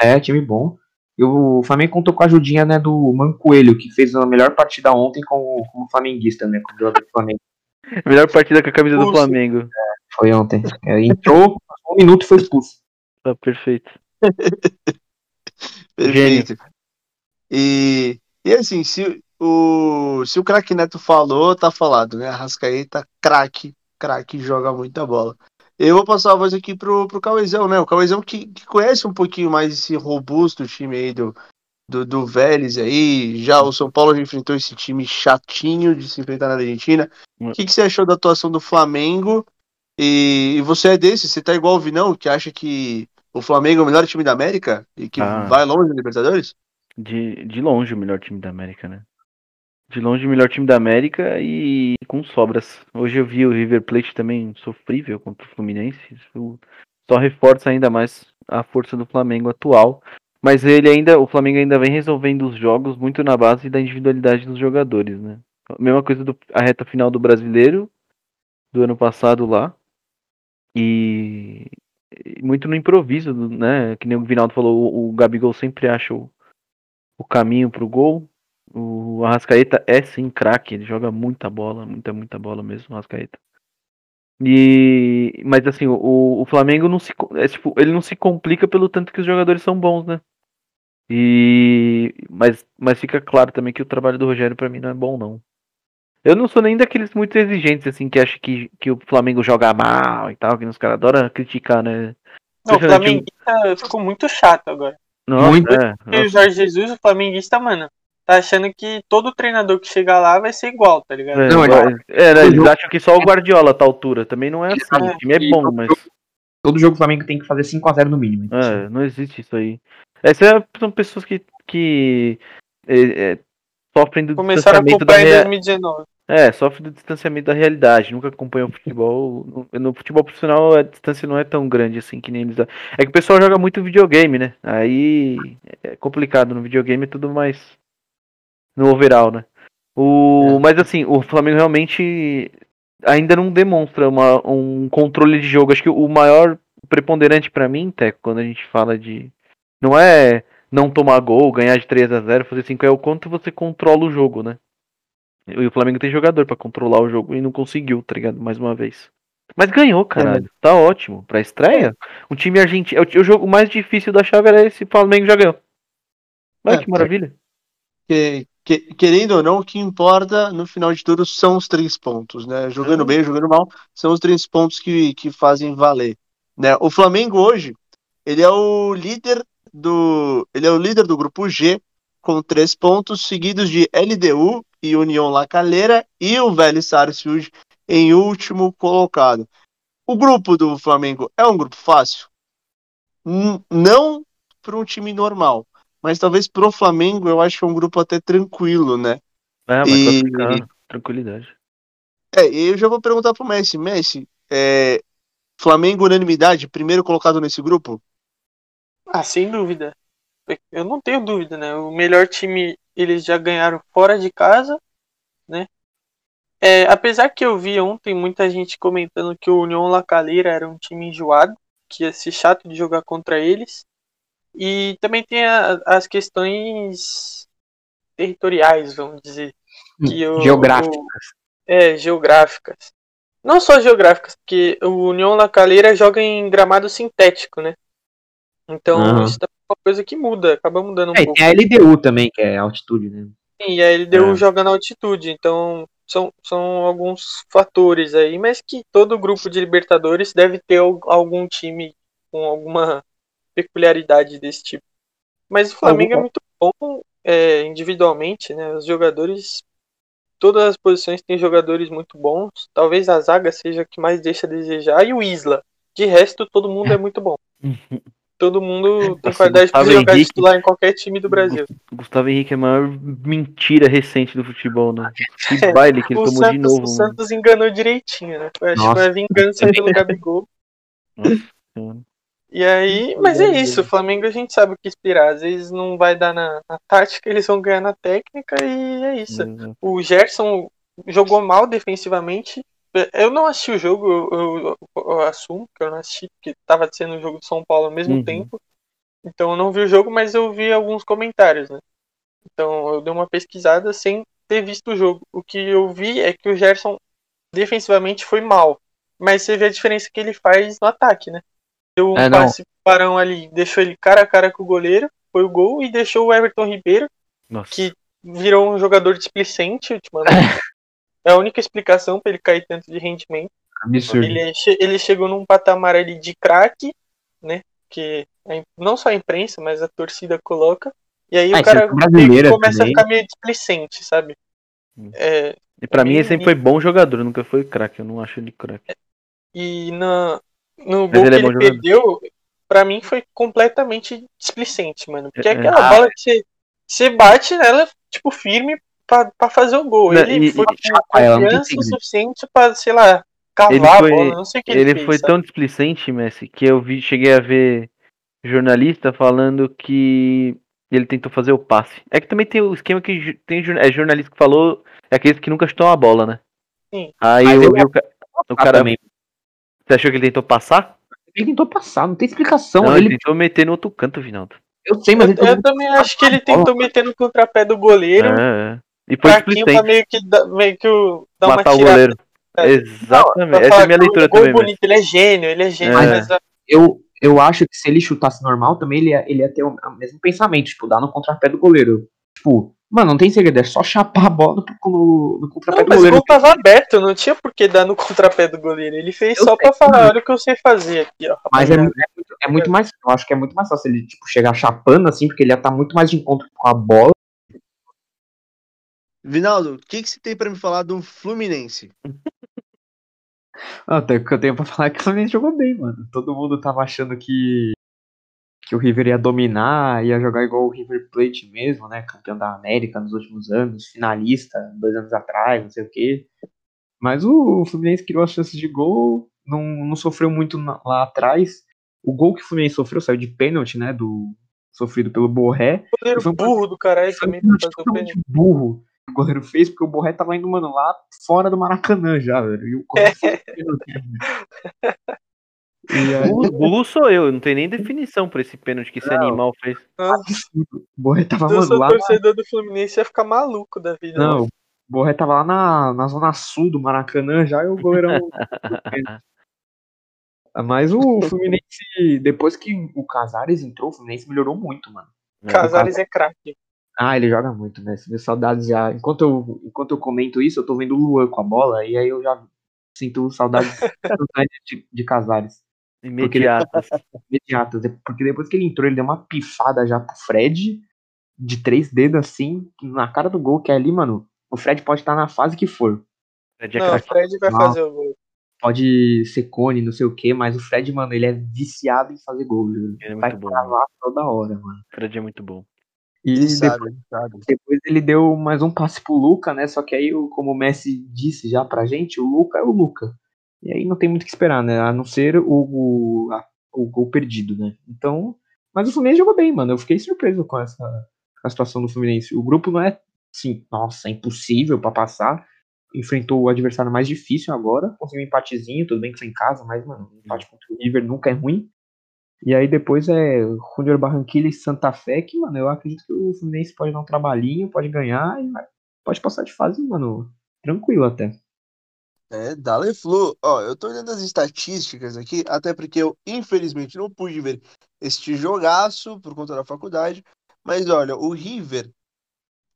É, time bom. E o Flamengo contou com a ajudinha né, do Mancoelho, que fez a melhor partida ontem como, como flamenguista, né? Como jogador do Flamengo. melhor partida com a camisa do Flamengo. É, foi ontem. É, entrou, um minuto e foi expulso. Tá perfeito. perfeito. E, e assim, se o, se o craque Neto falou, tá falado, né? Arrascaeta, craque, craque, joga muita bola. Eu vou passar a voz aqui pro, pro Cauezão, né? O Cauezão que, que conhece um pouquinho mais esse robusto time aí do, do, do Vélez aí. Já o São Paulo já enfrentou esse time chatinho de se enfrentar na Argentina. O que, que você achou da atuação do Flamengo? E, e você é desse, você tá igual o Vinão, que acha que o Flamengo é o melhor time da América e que ah, vai longe na Libertadores? De, de longe o melhor time da América, né? De longe o melhor time da América e com sobras. Hoje eu vi o River Plate também sofrível contra o Fluminense. Isso só reforça ainda mais a força do Flamengo atual. Mas ele ainda, o Flamengo ainda vem resolvendo os jogos muito na base da individualidade dos jogadores, né? Mesma coisa do a reta final do Brasileiro do ano passado lá. E muito no improviso, né? Que nem o Vinaldo falou, o, o Gabigol sempre acha o, o caminho pro gol. O Arrascaeta é sim craque, ele joga muita bola, muita, muita bola mesmo, o Arrascaeta. E, mas assim, o, o Flamengo não se, é, tipo, ele não se complica pelo tanto que os jogadores são bons, né? E, mas, mas fica claro também que o trabalho do Rogério para mim não é bom, não. Eu não sou nem daqueles muito exigentes, assim, que acham que, que o Flamengo joga mal e tal, que os caras adoram criticar, né? Não, o flamenguista ficou muito chato agora. Nossa, muito. É, o Jorge Jesus, o flamenguista, mano, tá achando que todo treinador que chegar lá vai ser igual, tá ligado? É, não, é, é, eles acham que só o Guardiola tá à altura. Também não é assim. O time é bom, mas. Todo jogo o Flamengo tem que fazer 5x0 no mínimo. Então. É, não existe isso aí. Essas são pessoas que, que é, é sofrem do Começaram distanciamento a da em 2019. É, sofre do distanciamento da realidade, nunca acompanha o futebol. No, no, futebol profissional a distância não é tão grande assim que nem eles. É que o pessoal joga muito videogame, né? Aí é complicado. No videogame é tudo mais no overall, né? O, é. Mas assim, o Flamengo realmente ainda não demonstra uma, um controle de jogo. Acho que o maior preponderante para mim, Teco, quando a gente fala de. Não é não tomar gol, ganhar de 3 a 0 fazer 5, é o quanto você controla o jogo, né? E o Flamengo tem jogador para controlar o jogo e não conseguiu, tá ligado? Mais uma vez. Mas ganhou, caralho. É. Tá ótimo. Pra estreia, o time argentino. É o, jogo mais difícil da chave era esse. Flamengo já ganhou. Olha é, que maravilha. Que, que, querendo ou não, o que importa no final de tudo são os três pontos, né? Jogando é. bem, jogando mal, são os três pontos que, que fazem valer. Né? O Flamengo hoje, ele é o líder do. Ele é o líder do grupo G, com três pontos, seguidos de LDU e União La Calera e o Vélez Sarsfield em último colocado. O grupo do Flamengo é um grupo fácil? N- não para um time normal, mas talvez pro Flamengo eu acho que é um grupo até tranquilo, né? É, mas E- tranquilidade. É, e eu já vou perguntar pro Messi. Messi, é, Flamengo unanimidade, primeiro colocado nesse grupo? Ah, sem dúvida. Eu não tenho dúvida, né? O melhor time eles já ganharam fora de casa, né? É, apesar que eu vi ontem muita gente comentando que o União La Calera era um time enjoado, que ia ser chato de jogar contra eles. E também tem a- as questões territoriais, vamos dizer. Que o- Geográficas. É, geográficas. Não só geográficas, porque o União La Calera joga em gramado sintético, né? Então Aham. isso também é uma coisa que muda, acaba mudando um É, pouco. tem a LDU também, que é altitude, né? Sim, e a LDU É. joga na altitude, então são, são alguns fatores aí, mas que todo grupo de Libertadores deve ter al- algum time com alguma peculiaridade desse tipo. Mas o Flamengo é muito bom é, individualmente, né? Os jogadores, todas as posições têm jogadores muito bons. Talvez a zaga seja a que mais deixa a desejar e o Isla. De resto, todo mundo é muito bom. Todo mundo tem Nossa, qualidade de Gustavo jogar Henrique. titular em qualquer time do Brasil. Gustavo Henrique é a maior mentira recente do futebol, né? Que baile que ele tomou Santos, de novo, o mano. Santos enganou direitinho, né? Eu acho que Nossa. foi a vingança pelo Gabigol. Mano. E aí, mas é isso, o Flamengo a gente sabe o que esperar. Às vezes não vai dar na, na tática, eles vão ganhar na técnica e é isso. Exato. O Gerson jogou mal defensivamente. Eu não assisti o jogo, eu, eu- eu assumo que eu não assisti, porque estava sendo o jogo de São Paulo ao mesmo Uhum. tempo. Então eu não vi o jogo, mas eu vi alguns comentários, né? Então eu dei uma pesquisada sem ter visto o jogo. O que eu vi é que o Gerson defensivamente foi mal. Mas você vê a diferença que ele faz no ataque, né? Deu um É, passe Parão ali, deixou ele cara a cara com o goleiro, foi o gol, e deixou o Everton Ribeiro Nossa. que virou um jogador displicente ultimamente. É a única explicação para ele cair tanto de rendimento. Absurdo. Ele, é ele chegou num patamar ali de craque, né? Que a não só a imprensa, mas a torcida coloca. E aí Ah, o cara brasileira começa também. a ficar meio displicente, sabe? Hum. É, E pra mim ele sempre foi bom jogador, nunca foi craque. Eu não acho ele craque. e na, no Mas gol ele que é ele jogador. perdeu, pra mim foi completamente displicente, mano. Porque é É, é. aquela bola que você, você bate nela, tipo, firme pra, pra fazer o gol. Não, Ele e- foi e- com tem confiança o suficiente pra, sei lá, cavar Ele a foi- bola. Não sei o que ele, Ele fez, foi sabe? tão displicente, Messi, que eu vi, cheguei a ver jornalista falando que ele tentou fazer o passe. É que também tem o esquema que tem é jornalista que falou, é aqueles que nunca chutam a bola, né? Sim. Aí Mas eu vi o, ca- o Ah, cara. também. Você achou que ele tentou passar? Ele tentou passar, não tem explicação. Não, ele ele, tentou meter no outro canto, Vinaldo. eu sei, mas Eu, eu também acho que ele a tentou meter no contrapé do goleiro, É, é. E foi fraquinho pra meio que, dar- meio que o- dar uma Matar o tirada. goleiro. É. Exatamente. Essa é a minha leitura gol também, bonito, ele é gênio, ele é gênio, É. mas a- eu, eu acho que se ele chutasse normal também, ele ia, ele ia ter o, mesmo pensamento, tipo, dar no contrapé do goleiro. Tipo, mano, não tem segredo, é só chapar a bola no, no, no contrapé Não, do mas o goleiro. gol tava aberto, não tinha por que dar no contrapé do goleiro. Ele fez Eu só sei. pra falar, olha o que eu sei fazer aqui, ó. Mas é, é muito, é muito mais, eu acho que é muito mais fácil ele, tipo, chegar chapando assim, porque ele ia estar muito mais de encontro com a bola. Vinaldo, o que, que você tem pra me falar do Fluminense? Até o que eu tenho pra falar é que o Fluminense jogou bem, mano. Todo mundo tava achando que, que o River ia dominar, ia jogar igual o River Plate mesmo, né? Campeão da América nos últimos anos, finalista dois anos atrás, não sei o quê. Mas o Fluminense criou as chances de gol, não, não sofreu muito na- lá atrás. O gol que o Fluminense sofreu saiu de pênalti, né? Do, sofrido pelo Borré. goleiro foi um- burro do caralho Foi um também o totalmente pênalti. burro o goleiro fez, porque o Borré tava indo, mano, lá fora do Maracanã já, velho. E o goleiro foi pênalti. Aí, Burro, burro sou eu, não tem nem definição pra esse pênalti que esse Não. animal fez. Nossa, o Borré tava, mano, lá. torcedor do Fluminense, ia ficar maluco da vida. Não, o Borré tava lá na, na zona sul do Maracanã já e o goleirão. Mas o Fluminense, depois que o Casares entrou, o Fluminense melhorou muito, mano. Casares é craque. Ah, ele joga muito, né? Minhas saudades já. Enquanto eu, enquanto eu comento isso, eu tô vendo o Luan com a bola, e aí eu já sinto saudades de, de Casares. Imediatas. Imediatas. Porque depois que ele entrou, ele deu uma pifada já pro Fred, de três dedos assim, na cara do gol, que é ali, mano. O Fred pode estar na fase que for. Fred é Não, o. Fred vai fazer o gol. pode ser cone, não sei o que, mas o Fred, mano, ele é viciado em fazer gol, viu? Ele é Vai muito bom. toda hora, mano. O Fred é muito bom. E Ele depois, sabe, depois ele deu mais um passe pro Luca, né? Só que aí, como o Messi disse já pra gente, o Luca é o Luca. E aí não tem muito o que esperar, né? A não ser o, o, a- o gol perdido, né? Então. Mas o Fluminense jogou bem, mano. Eu fiquei surpreso com essa com a situação do Fluminense. O grupo não é, assim, nossa, é impossível pra passar. Enfrentou o adversário mais difícil agora. Conseguiu um empatezinho, tudo bem que foi em casa, mas, mano, um empate contra o River nunca é ruim. E aí depois é Junior Barranquilla e Santa Fé, que, mano, eu acredito que o Fluminense pode dar um trabalhinho, pode ganhar e pode passar de fase, mano, tranquilo até. É, Dale Flu. Ó, eu tô olhando as estatísticas aqui, até porque eu, infelizmente, não pude ver este jogaço por conta da faculdade. Mas olha, o River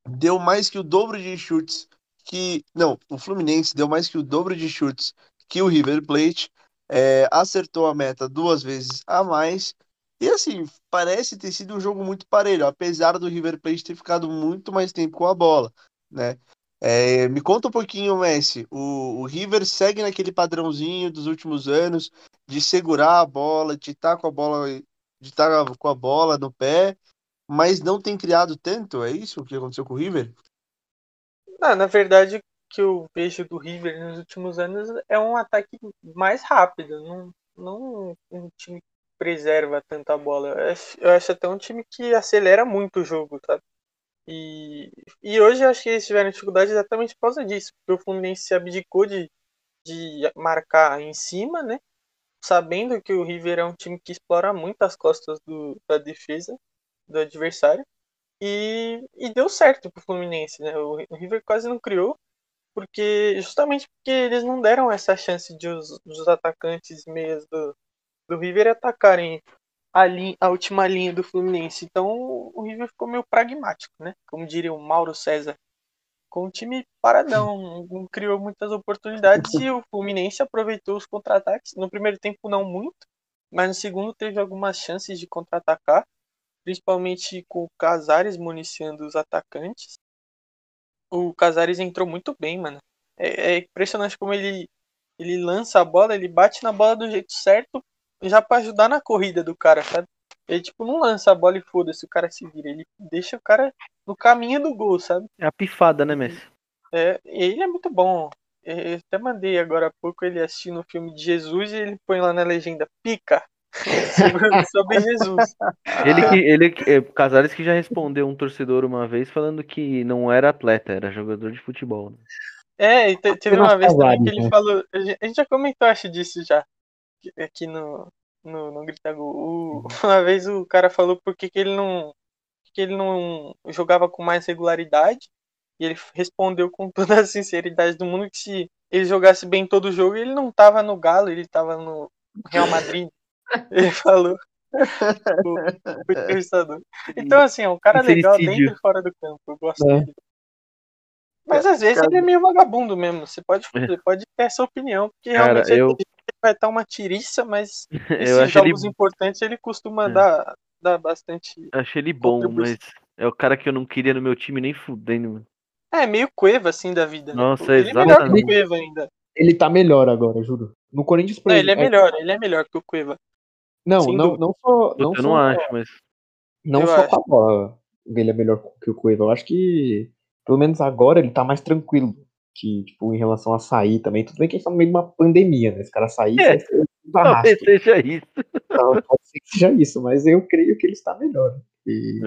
deu mais que o dobro de chutes que. Não, o Fluminense deu mais que o dobro de chutes que o River Plate. É, acertou a meta duas vezes a mais. E assim, parece ter sido um jogo muito parelho, apesar do River Plate ter ficado muito mais tempo com a bola, né? É, me conta um pouquinho, Messi. O, o River segue naquele padrãozinho dos últimos anos de segurar a bola, de estar com a bola, de estar com a bola no pé, mas não tem criado tanto. É isso que aconteceu com o River? Ah, na verdade, o que eu vejo do River nos últimos anos é um ataque mais rápido, não, não um time que preserva tanta bola. Eu acho, eu acho até um time que acelera muito o jogo, sabe? E, e hoje eu acho que eles tiveram dificuldade exatamente por causa disso, porque o Fluminense se abdicou de, de marcar em cima, né? Sabendo que o River é um time que explora muito as costas do, da defesa do adversário. E, e deu certo pro Fluminense, né? O River quase não criou, porque justamente porque eles não deram essa chance de os, dos atacantes meias do, do River atacarem a, a última linha do Fluminense. Então o River ficou meio pragmático, né? Como diria o Mauro César. Com o time paradão, não criou muitas oportunidades e o Fluminense aproveitou os contra-ataques. No primeiro tempo não muito, mas no segundo teve algumas chances de contra-atacar principalmente com o Casares municiando os atacantes. O Casares entrou muito bem, mano. É, é impressionante como ele, ele lança a bola, ele bate na bola do jeito certo, já para ajudar na corrida do cara, sabe? Ele, tipo, não lança a bola e foda-se, o cara se vira. Ele deixa o cara no caminho do gol, sabe? É a pifada, né, Messi? É, ele é muito bom. Eu até mandei agora há pouco ele assistindo o filme de Jesus e ele põe lá na legenda pica sobre, Jesus. Ele que, ele, é, Casares que já respondeu um torcedor uma vez falando que não era atleta, era jogador de futebol. né? É, e te- teve uma vez também que ele né? falou. A gente, já comentou, acho, disso já. que- Aqui no, no, no Gol. O- Uma vez o cara falou por que que ele não. que ele não jogava com mais regularidade. E ele respondeu com toda a sinceridade do mundo que se ele jogasse bem todo jogo, ele não tava no Galo, ele tava no Real Madrid. Ele falou. O, o entrevistador. Então, assim, é um cara legal dentro e fora do campo. Eu gosto É. dele. Mas às vezes ele é meio vagabundo mesmo. Você pode, você pode ter essa opinião, porque Cara, realmente ele eu- vai estar uma tiriça, mas Eu esses acho ele, jogos importantes ele costuma É. dar, dar bastante. achei ele bom, mas é o cara que eu não queria no meu time nem fudendo, mano. É, meio Cueva assim da vida. né? Nossa, ele é melhor que o exatamente. Cueva ainda. Ele tá melhor agora, juro. No Corinthians, por Não, ele é exemplo, melhor, ele é melhor que o Cueva. Não, sem não, dúvida. não só, não eu só, não acho, mas. não Eu só acho. com a bola. Ele é melhor que o Cueva. Eu acho que, pelo menos agora, ele tá mais tranquilo. Que, tipo, em relação a sair também. Tudo bem que a gente tá no meio de uma pandemia, né? Esse cara sair, É. um Talvez seja isso. Então, pode ser que seja isso, mas eu creio que ele está melhor e-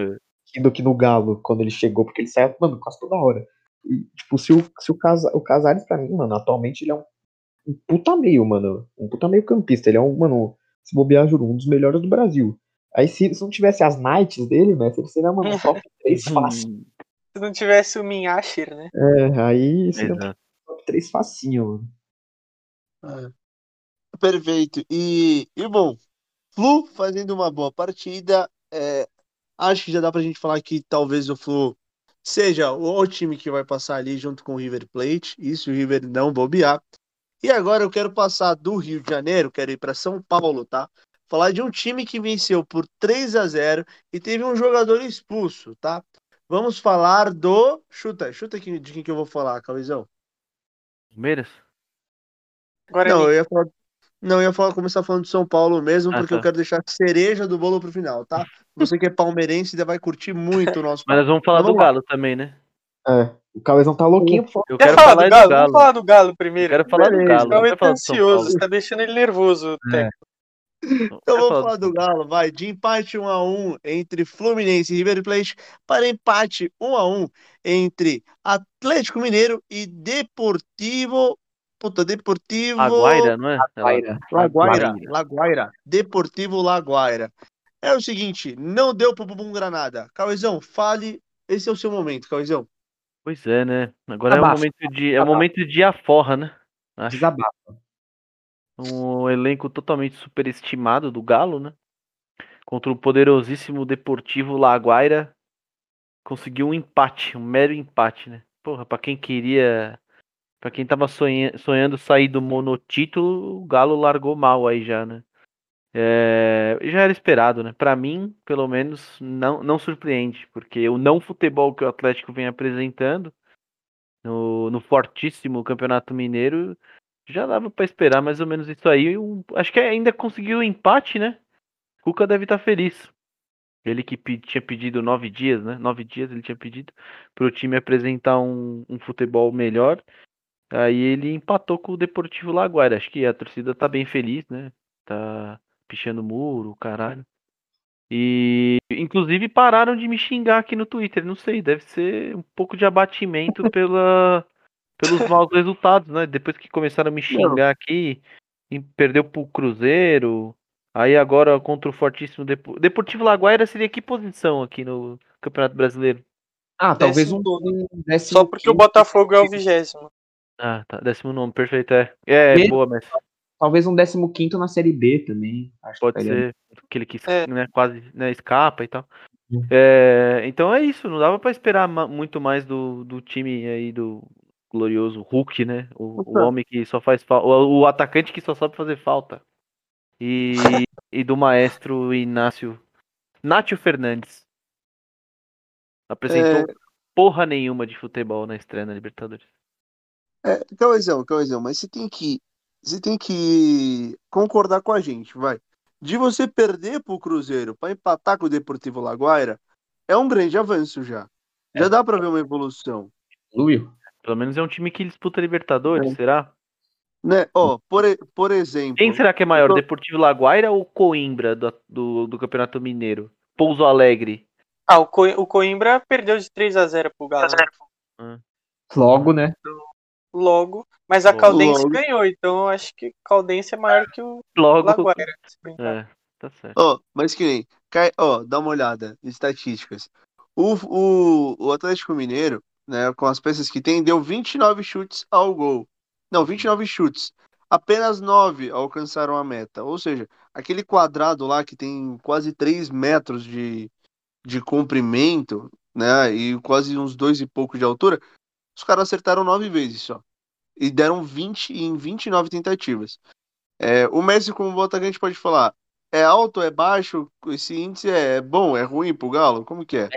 É. do que no Galo, quando ele chegou, porque ele saiu, mano, quase toda hora. E, tipo, se o, se o, Casa, o Casares, pra mim, mano, atualmente ele é um, um puta meio, mano. Um puta meio campista. Ele é um, mano, se bobear, juro, um dos melhores do Brasil. Aí se, se não tivesse as nights dele, né, ele seria, mano, um top 3 fácil. Hum, Se não tivesse o Minhasher, né? É, aí seria um exato. top 3 facinho, mano. É. Perfeito. E, e bom, Flu fazendo uma boa partida. é, acho que já dá pra gente falar que talvez o Flu seja o, o time que vai passar ali junto com o River Plate. Isso o River não bobear. E agora eu quero passar do Rio de Janeiro, quero ir para São Paulo, tá? Falar de um time que venceu por 3 a 0 e teve um jogador expulso, tá? Vamos falar do. Chuta, chuta aqui de quem que eu vou falar, Cauizão. Palmeiras? Guarani. Não, eu ia falar. Não, eu ia falar, começar falando de São Paulo mesmo, Ah, porque tá. eu quero deixar a cereja do bolo pro final, tá? Você que é palmeirense ainda vai curtir muito o nosso Mas nós vamos falar Vamos do lá. Galo também, né? É. O Cabezão tá louquinho. Eu Quer quero falar falar do do Galo? Galo. Vamos falar do Galo Eu primeiro. quero falar do Beleza. Galo. Tá Não muito quero falar do São ansioso, você tá deixando ele nervoso, Teco. Não Então vamos falar do Galo, vai, de empate 1 a 1 entre Fluminense e River Plate para empate 1 a 1 entre Atlético Mineiro e Deportivo, puta, Deportivo Aguaira, não é? Laguaira. Laguaira, Laguaira. Laguaira, Deportivo Laguaira. É o seguinte, não deu pro Bumbum Granada. Cauizão, fale, esse é o seu momento, Cauizão. Pois é, né? Agora é o momento de é o momento de aforra, né? Acho Desabafa. um elenco totalmente superestimado do Galo, né? Contra o poderosíssimo Deportivo Laguaira. Conseguiu um empate, um mero empate, né? Porra, pra quem queria. Pra quem tava sonha- sonhando sair do monotítulo, o Galo largou mal aí já, né? É, já era esperado, né? Pra mim, pelo menos, não, não surpreende, porque o não futebol que o Atlético vem apresentando no, no fortíssimo Campeonato Mineiro já dava pra esperar mais ou menos isso aí. Um- acho que ainda conseguiu o empate, né? Cuca deve estar feliz. Ele que tinha pedido nove dias, né? Nove dias ele tinha pedido para o time apresentar um, um futebol melhor. Aí ele empatou com o Deportivo Laguaira. Acho que a torcida tá bem feliz, né? Tá pichando muro, caralho. E inclusive pararam de me xingar aqui no Twitter. Não sei, deve ser um pouco de abatimento pela, pelos maus resultados, né? Depois que começaram a me xingar aqui, e perdeu pro Cruzeiro. Aí agora contra o fortíssimo Depo... Deportivo Laguaira seria que posição aqui no Campeonato Brasileiro? Ah, talvez um, Décimo um décimo Só porque o Botafogo é o vigésimo. Ah, tá. Décimo nome, perfeito. É, é boa, mas Talvez um décimo quinto na Série B também. Acho pode ser aquele que É. né, quase né, escapa e tal. Uhum. É, então é isso, não dava pra esperar ma- muito mais do, do time aí do glorioso Hulk, né? O, o homem que só faz falta, o, o atacante que só sabe fazer falta. E, e do maestro Inácio Nátio Fernandes. Apresentou porra nenhuma de futebol na estreia na Libertadores. É, Cauizão, Cauizão, mas você tem que você tem que concordar com a gente, vai. De você perder pro Cruzeiro para empatar com o Deportivo Laguaira, é um grande avanço já. Já É. dá para ver uma evolução, Luio. Pelo menos é um time que disputa Libertadores, será? né? Ó, por, por exemplo, Quem será que é maior, tô- Deportivo Laguaira ou Coimbra do, do, do Campeonato Mineiro? Pouso Alegre. Ah, o, Co o Coimbra perdeu de 3 a 0 pro Galo. né? Logo, né? Logo. Mas a. Caldense Logo. ganhou, então eu acho que Caldense é maior que o Logo. Laguaira. brincar. É, tá certo. Ó, mas que nem. cai- Ó, dá uma olhada em estatísticas. O, o, o Atlético Mineiro, né, com as peças que tem, deu 29 chutes ao gol. Não, 29 chutes. Apenas 9 alcançaram a meta. Ou seja, aquele quadrado lá que tem quase 3 metros de, de comprimento, né, e quase uns dois e pouco de altura, os caras acertaram 9 vezes só. E deram 20 em 29 tentativas. É, o Messi, como o atacante, pode falar: é alto, é baixo? Esse índice é bom, é ruim pro Galo? Como que é?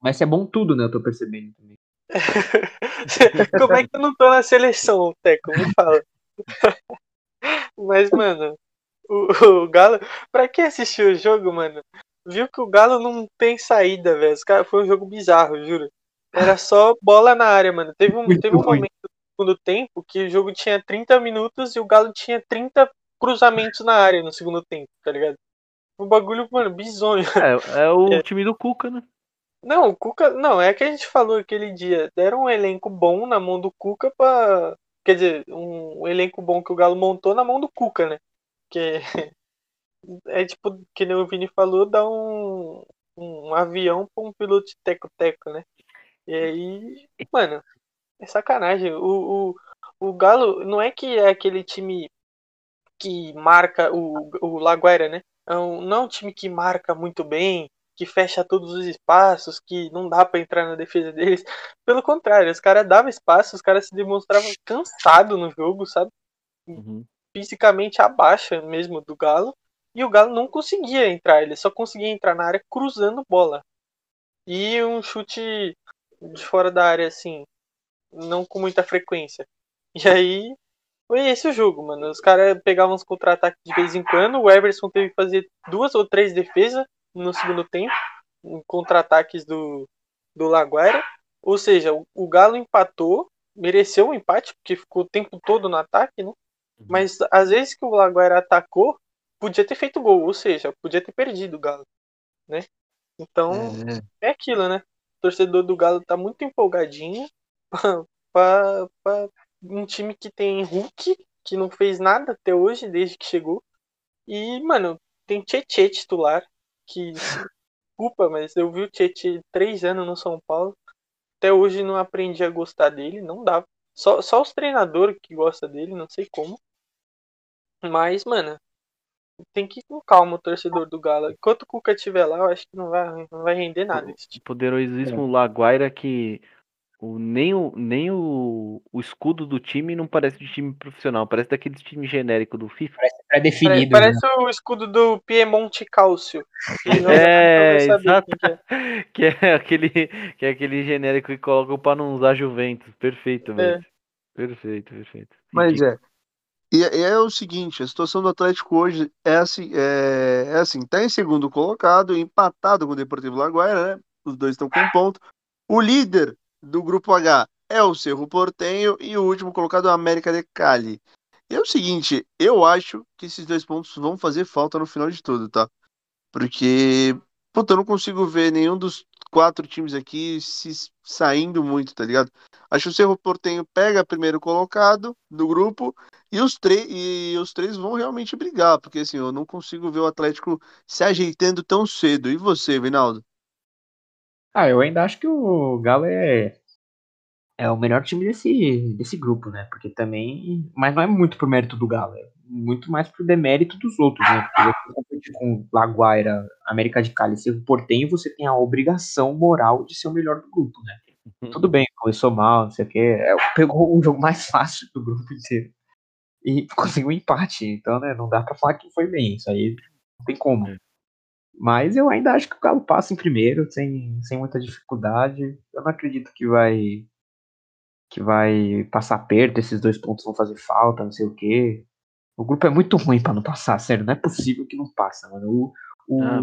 Mas é bom tudo, né? Eu tô percebendo também. Como é que eu não tô na seleção, Teco? Me fala. Mas, mano, o, o Galo. Pra quem assistiu o jogo, mano, viu que o Galo não tem saída, velho. Foi um jogo bizarro, juro. Era só bola na área, mano. Teve um, Muito teve um ruim. momento segundo tempo que o jogo tinha 30 minutos e o Galo tinha 30 cruzamentos na área no segundo tempo, tá ligado? Um bagulho, mano, bizonho. É, é o time do Cuca, né? Não, o Cuca. Não, é que a gente falou aquele dia. Deram um elenco bom na mão do Cuca pra. Quer dizer, um elenco bom que o Galo montou na mão do Cuca, né? Que é tipo, que nem o Vini falou, dá um, um avião pra um piloto de teco-teco, né? E aí, mano, é sacanagem. O, o, o Galo não é que é aquele time que marca o, o Laguaira, né? É um- não é um time que marca muito bem, que fecha todos os espaços, que não dá pra entrar na defesa deles. Pelo contrário, os caras davam espaço, os caras se demonstravam cansados no jogo, sabe? Uhum. Fisicamente abaixo mesmo do Galo. E o Galo não conseguia entrar, ele só conseguia entrar na área cruzando bola. E um chute de fora da área, assim, não com muita frequência. E aí, Foi esse o jogo, mano. Os caras pegavam os contra-ataques de vez em quando. O Everson teve que fazer duas ou três defesas no segundo tempo. em Contra-ataques do, do Laguaira. Ou seja, o, o Galo empatou. Mereceu o empate, porque ficou o tempo todo no ataque, né? Mas às vezes que o Laguaira atacou, podia ter feito gol. Ou seja, podia ter perdido o Galo, né? Então, É. é aquilo, né? O torcedor do Galo tá muito empolgadinho pra um time que tem Hulk, que não fez nada até hoje, desde que chegou. E, mano, tem Tietê titular, que, desculpa, mas eu vi o Tietê três anos no São Paulo. Até hoje não aprendi a gostar dele, não dá. Só, só os treinadores que gostam dele, não sei como. Mas, mano, tem que ir com calma o torcedor do Galo. Enquanto o Cuca estiver lá, eu acho que não vai, não vai render nada esse. O poderosíssimo Laguaira que o, nem, o, nem o, o escudo do time não parece de time profissional, parece daquele time genérico do FIFA. Pré-definido. Pare- né? Parece o escudo do Piemonte Cálcio. Joga- É, exato. é. Que é aquele, que é aquele genérico que colocam pra não usar Juventus. Perfeito, velho. Perfeito, perfeito. Mas é. E, e é o seguinte, a situação do Atlético hoje é assim, é, é assim, tá em segundo colocado, empatado com o Deportivo Laguaira, né? Os dois estão com um ponto. O líder do grupo H é o Cerro Portenho e o último colocado é o América de Cali. E é o seguinte, eu acho que esses dois pontos vão fazer falta no final de tudo, tá? Porque, puta, eu não consigo ver nenhum dos quatro times aqui se saindo muito, tá ligado? Acho que o Cerro Portenho pega primeiro colocado do grupo e os, e os três vão realmente brigar, porque assim, eu não consigo ver o Atlético se ajeitando tão cedo. E você, Vinaldo? Ah, eu ainda acho que o Galo é, é o melhor time desse, desse grupo, né? Porque também. Mas não é muito pro mérito do Galo, é muito mais pro demérito dos outros, né? Porque você competir com Laguaira, América de Cali e Cerro Portenho, você tem a obrigação moral de ser o melhor do grupo, né? Tudo bem, começou mal, não sei o quê. É, pegou o jogo mais fácil do grupo inteiro. E conseguiu um empate. Então, né, não dá pra falar que foi bem. Isso aí não tem como. Mas eu ainda acho que o Galo passa em primeiro, sem, sem muita dificuldade. Eu não acredito que vai que vai passar perto, esses dois pontos vão fazer falta, não sei o quê. O grupo é muito ruim pra não passar, sério, não é possível que não passa, mano. O,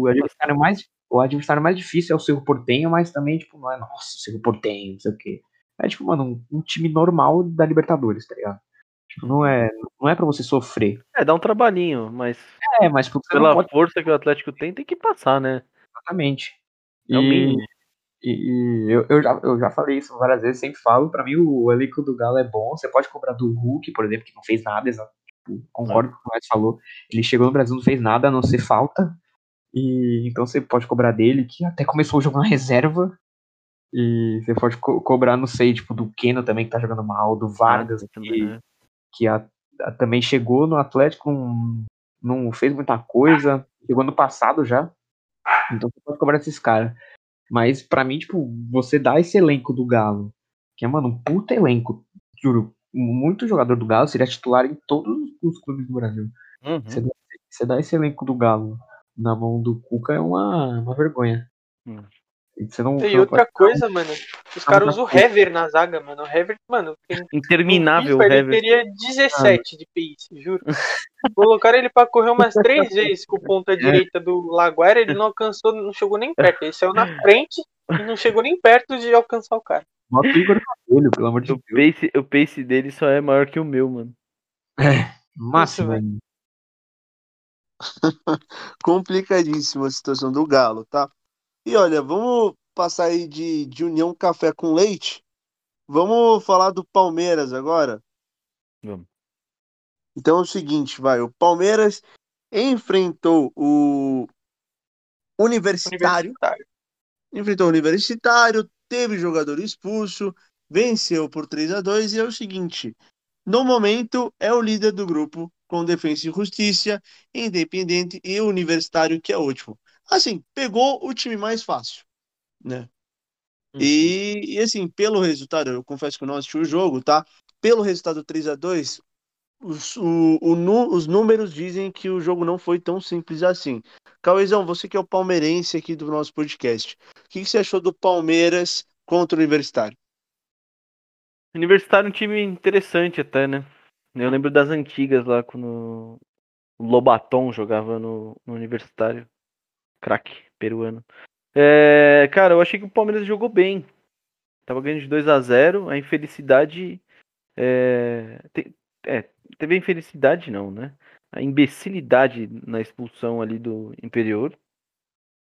o Ah, adversário mais o adversário mais difícil é o Cerro Portenho, mas também, tipo, não é, nossa, o Cerro Portenho, não sei o quê. É, tipo, mano, um, um time normal da Libertadores, tá ligado? Tipo, não é, não é pra você sofrer. É, dá um trabalhinho, mas É, mas pela pode força que o Atlético tem, tem que passar, né? exatamente. É E-. E, e eu, eu, já, eu já falei isso várias vezes, sempre falo. Pra mim, o, o elenco do Galo é bom. Você pode cobrar do Hulk, por exemplo, que não fez nada. Tipo, concordo com o que o Alex falou. Ele chegou no Brasil, não fez nada a não ser falta. E então você pode cobrar dele, que até começou o jogo na reserva. E você pode co- cobrar, não sei, tipo, do Keno também, que tá jogando mal, do Vargas, Ah, que, também, né? Que a- a- também chegou no Atlético, não, não fez muita coisa, chegou no passado já. Então você pode cobrar esses caras. Mas pra mim, tipo, você dá esse elenco do Galo, que é, mano, um puta elenco, juro, muito jogador do Galo seria titular em todos os clubes do Brasil. Uhum. Você, dá, você dá esse elenco do Galo na mão do Cuca é uma, uma vergonha. Hum. E você não, E outra coisa, mano, os caras usam o. Hever na zaga, mano. O Hever, mano, tem Interminável, FIFA, ele Hever. teria 17 de pace, juro. Colocaram ele pra correr umas três vezes com o ponta direita do Laguaira, ele não alcançou, não chegou nem perto. Ele saiu na frente e não chegou nem perto de alcançar o cara. Bota o Igor Cabelho, pelo amor de O Deus. pace, o pace dele só é maior que o meu, mano. Máximo. velho. Complicadíssima a situação do Galo, tá? E olha, vamos passar aí de, de União Café com Leite. Vamos falar do Palmeiras agora. Vamos. Então é o seguinte, vai. O Palmeiras enfrentou o Universitário. Universitário. enfrentou o Universitário, teve jogador expulso, venceu por 3 a 2 e é o seguinte, no momento é o líder do grupo com Defensa e Justiça, Independente e Universitário, que é o último. Assim, pegou o time mais fácil, né? E, e, assim, pelo resultado, eu confesso que eu não assisti o jogo, tá? Pelo resultado 3 a 2 os, o, o os números dizem que o jogo não foi tão simples assim. Cauezão, você que é o palmeirense aqui do nosso podcast, o que, que você achou do Palmeiras contra o Universitário? Universitário é um time interessante até, né? Eu lembro das antigas lá quando o Lobaton jogava no, no Universitário. Craque peruano. É, cara, eu achei que o Palmeiras jogou bem. Tava ganhando de 2 a 0 A infelicidade. É, te- é, teve a infelicidade, não, né? A imbecilidade na expulsão ali do Imperior.